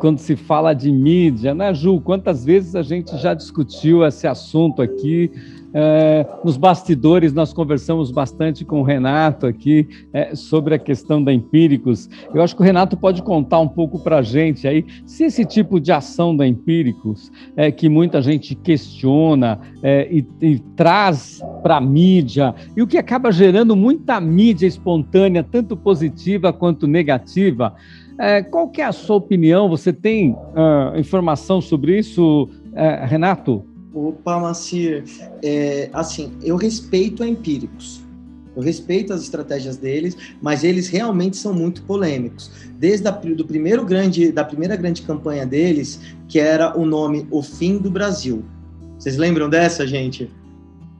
Speaker 2: Quando se fala de mídia, né, Ju? Quantas vezes a gente já discutiu esse assunto aqui? É, nos bastidores, nós conversamos bastante com o Renato aqui é, sobre a questão da Empíricos. Eu acho que o Renato pode contar um pouco para a gente aí se esse tipo de ação da Empíricos, é, que muita gente questiona é, e, e traz para a mídia, e o que acaba gerando muita mídia espontânea, tanto positiva quanto negativa. É, qual que é a sua opinião? Você tem uh, informação sobre isso, uh, Renato?
Speaker 5: Opa, Macir, é, assim, eu respeito a Empíricos, eu respeito as estratégias deles, mas eles realmente são muito polêmicos. Desde a, do primeiro grande, da primeira grande campanha deles, que era o nome O Fim do Brasil. Vocês lembram dessa, gente?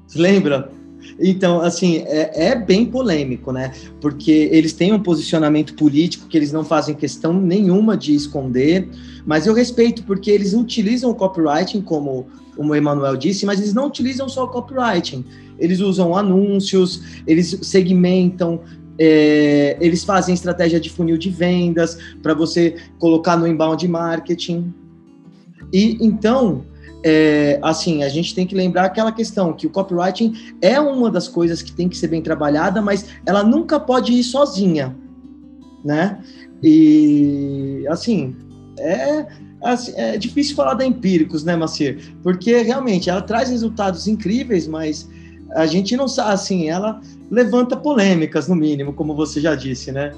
Speaker 5: Vocês lembram? Então, assim, é, é, bem polêmico, né? Porque eles têm um posicionamento político que eles não fazem questão nenhuma de esconder, mas eu respeito porque eles utilizam o copywriting, como o Emanuel disse, mas eles não utilizam só o copywriting. Eles usam anúncios, eles segmentam, é, eles fazem estratégia de funil de vendas para você colocar no inbound marketing. E então, é, assim, a gente tem que lembrar aquela questão que o copywriting é uma das coisas que tem que ser bem trabalhada, mas ela nunca pode ir sozinha, né? E assim, é, é difícil falar da Empíricos, né, Macir? Porque realmente ela traz resultados incríveis, mas a gente não sabe, assim, ela levanta polêmicas, no mínimo, como você já disse, né?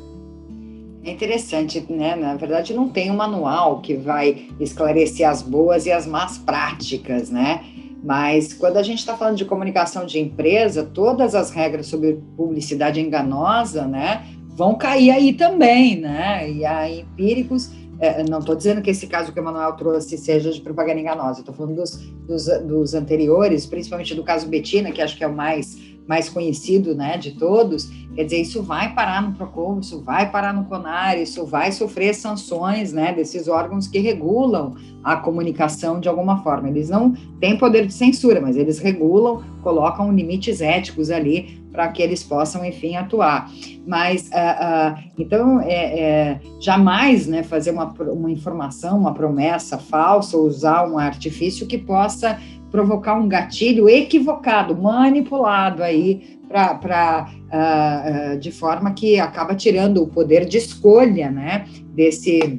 Speaker 3: É interessante, né? Na verdade, não tem um manual que vai esclarecer as boas e as más práticas, né? Mas quando a gente está falando de comunicação de empresa, todas as regras sobre publicidade enganosa, né, vão cair aí também, né? E a Empíricos, é, não estou dizendo que esse caso que o Manuel trouxe seja de propaganda enganosa, estou falando dos, dos, dos anteriores, principalmente do caso Betina, que acho que é o mais mais conhecido né, de todos, quer dizer, isso vai parar no PROCON, isso vai parar no CONAR, isso vai sofrer sanções né, desses órgãos que regulam a comunicação de alguma forma. Eles não têm poder de censura, mas eles regulam, colocam limites éticos ali para que eles possam, enfim, atuar. Mas, uh, uh, então, é, é, jamais né, fazer uma, uma informação, uma promessa falsa, ou usar um artifício que possa provocar um gatilho equivocado, manipulado aí para uh, uh, de forma que acaba tirando o poder de escolha, né, desse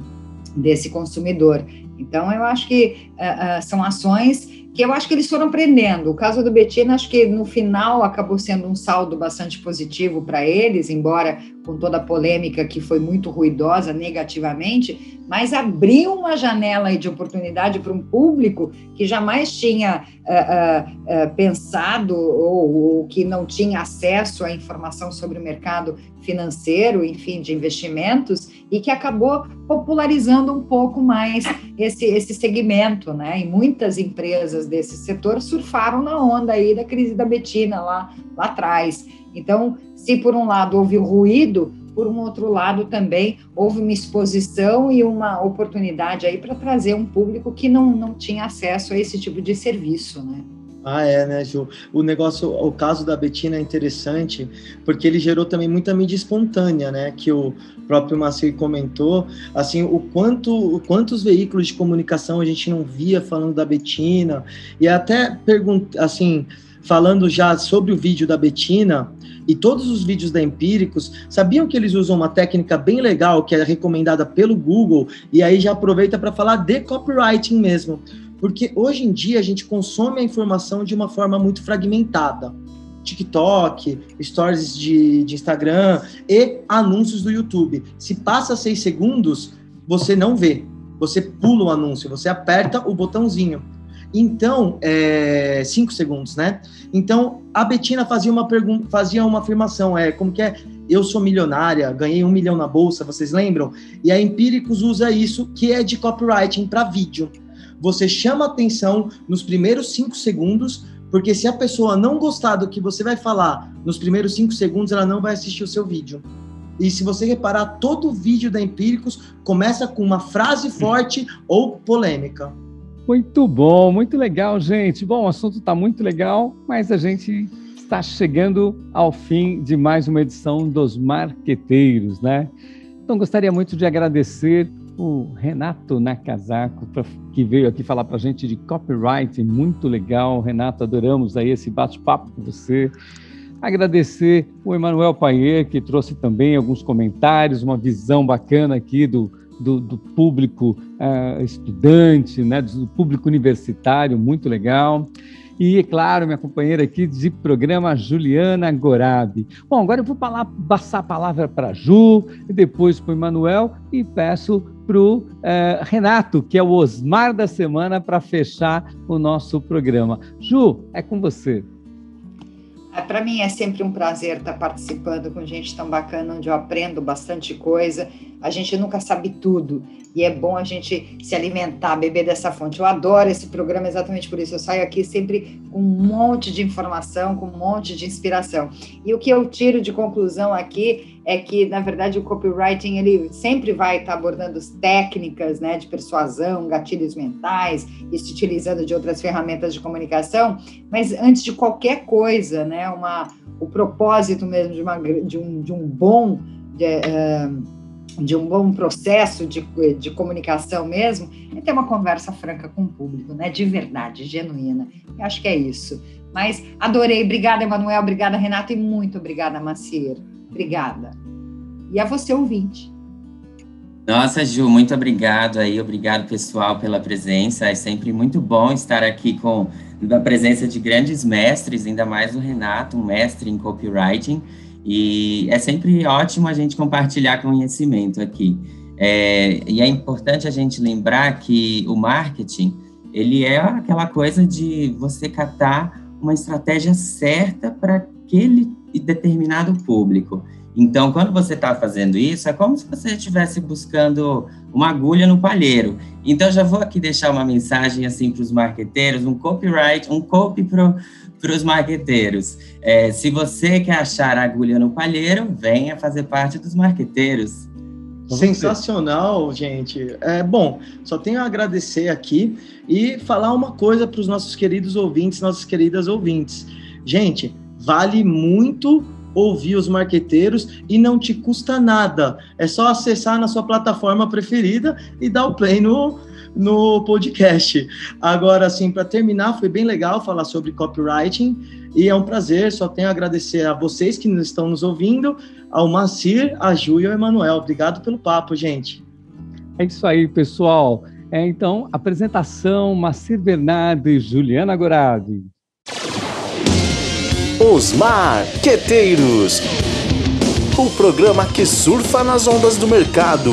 Speaker 3: desse consumidor. Então eu acho que uh, são ações que eu acho que eles foram prendendo. O caso do Betina, acho que no final acabou sendo um saldo bastante positivo para eles, embora com toda a polêmica que foi muito ruidosa negativamente, mas abriu uma janela de oportunidade para um público que jamais tinha uh, uh, uh, pensado ou, ou, que não tinha acesso à informação sobre o mercado financeiro, enfim, de investimentos, e que acabou popularizando um pouco mais esse, esse segmento, né? E muitas empresas desse setor surfaram na onda aí da crise da Betina lá, lá atrás. Então, se por um lado houve ruído, por um outro lado também houve uma exposição e uma oportunidade aí para trazer um público que não, não tinha acesso a esse tipo de serviço, né?
Speaker 5: Ah, é, né, Ju? O negócio, o caso da Betina é interessante, porque ele gerou também muita mídia espontânea, né? Que o próprio Macei comentou, assim, o quanto, quantos veículos de comunicação a gente não via falando da Betina, e até assim, falando já sobre o vídeo da Betina, e todos os vídeos da Empíricos, sabiam que eles usam uma técnica bem legal, que é recomendada pelo Google, e aí já aproveita para falar de copywriting mesmo porque hoje em dia a gente consome a informação de uma forma muito fragmentada. TikTok, stories de, de Instagram e anúncios do YouTube. Se passa seis segundos, você não vê. Você pula o anúncio, você aperta o botãozinho. Então, é, cinco segundos, né? Então, a Betina fazia uma pergunta, fazia uma afirmação, é como que é? Eu sou milionária, ganhei um milhão na bolsa, vocês lembram? E a Empíricos usa isso, que é de copywriting para vídeo você chama atenção nos primeiros cinco segundos, porque se a pessoa não gostar do que você vai falar nos primeiros cinco segundos, ela não vai assistir o seu vídeo. E se você reparar, todo vídeo da Empíricos começa com uma frase forte ou polêmica.
Speaker 2: Muito bom, muito legal, gente. Bom, o assunto está muito legal, mas a gente está chegando ao fim de mais uma edição dos Marqueteiros, né? Então, gostaria muito de agradecer o Renato Nakazaco, que veio aqui falar para a gente de copyright, muito legal. Renato, adoramos aí esse bate-papo com você. Agradecer o Emanuel Paier, que trouxe também alguns comentários, uma visão bacana aqui do, do, do público uh, estudante, né, do público universitário, muito legal. E, é claro, minha companheira aqui de programa, Juliana Gorabi. Bom, agora eu vou falar, passar a palavra para Ju, depois para o Emanuel, e peço para o eh, Renato, que é o Osmar da semana, para fechar o nosso programa. Ju, é com você.
Speaker 3: É, para mim é sempre um prazer estar participando com gente tão bacana, onde eu aprendo bastante coisa. A gente nunca sabe tudo e é bom a gente se alimentar, beber dessa fonte. Eu adoro esse programa exatamente por isso. Eu saio aqui sempre com um monte de informação, com um monte de inspiração. E o que eu tiro de conclusão aqui é que, na verdade, o copywriting ele sempre vai estar abordando técnicas né, de persuasão, gatilhos mentais, e se utilizando de outras ferramentas de comunicação, mas antes de qualquer coisa, né, uma, o propósito mesmo de, uma, de, um, de um bom. De, uh, de um bom processo de, de comunicação mesmo, é ter uma conversa franca com o público, né? De verdade, genuína. Eu acho que é isso. Mas adorei. Obrigada, Emanuel. Obrigada, Renato. E muito obrigada, Macier. Obrigada. E a você, ouvinte.
Speaker 4: Nossa, Ju, muito obrigado aí. Obrigado, pessoal, pela presença. É sempre muito bom estar aqui com a presença de grandes mestres, ainda mais o Renato, um mestre em copywriting. E é sempre ótimo a gente compartilhar conhecimento aqui. É, e é importante a gente lembrar que o marketing, ele é aquela coisa de você captar uma estratégia certa para aquele determinado público. Então, quando você está fazendo isso, é como se você estivesse buscando uma agulha no palheiro. Então, já vou aqui deixar uma mensagem assim para os marqueteiros, um copyright, um copy para os marqueteiros. É, se você quer achar a agulha no palheiro, venha fazer parte dos marqueteiros.
Speaker 5: Sensacional, gente. É bom, só tenho a agradecer aqui e falar uma coisa para os nossos queridos ouvintes, nossas queridas ouvintes. Gente, vale muito ouvir os marqueteiros e não te custa nada. É só acessar na sua plataforma preferida e dar o play no, no podcast. Agora, assim, para terminar, foi bem legal falar sobre copywriting e é um prazer. Só tenho a agradecer a vocês que estão nos ouvindo, ao Macir, a Ju e ao Emanuel. Obrigado pelo papo, gente.
Speaker 2: É isso aí, pessoal. É, então, apresentação, Macir Bernardo e Juliana Goravi.
Speaker 1: Os Marqueteiros o programa que surfa nas ondas do mercado.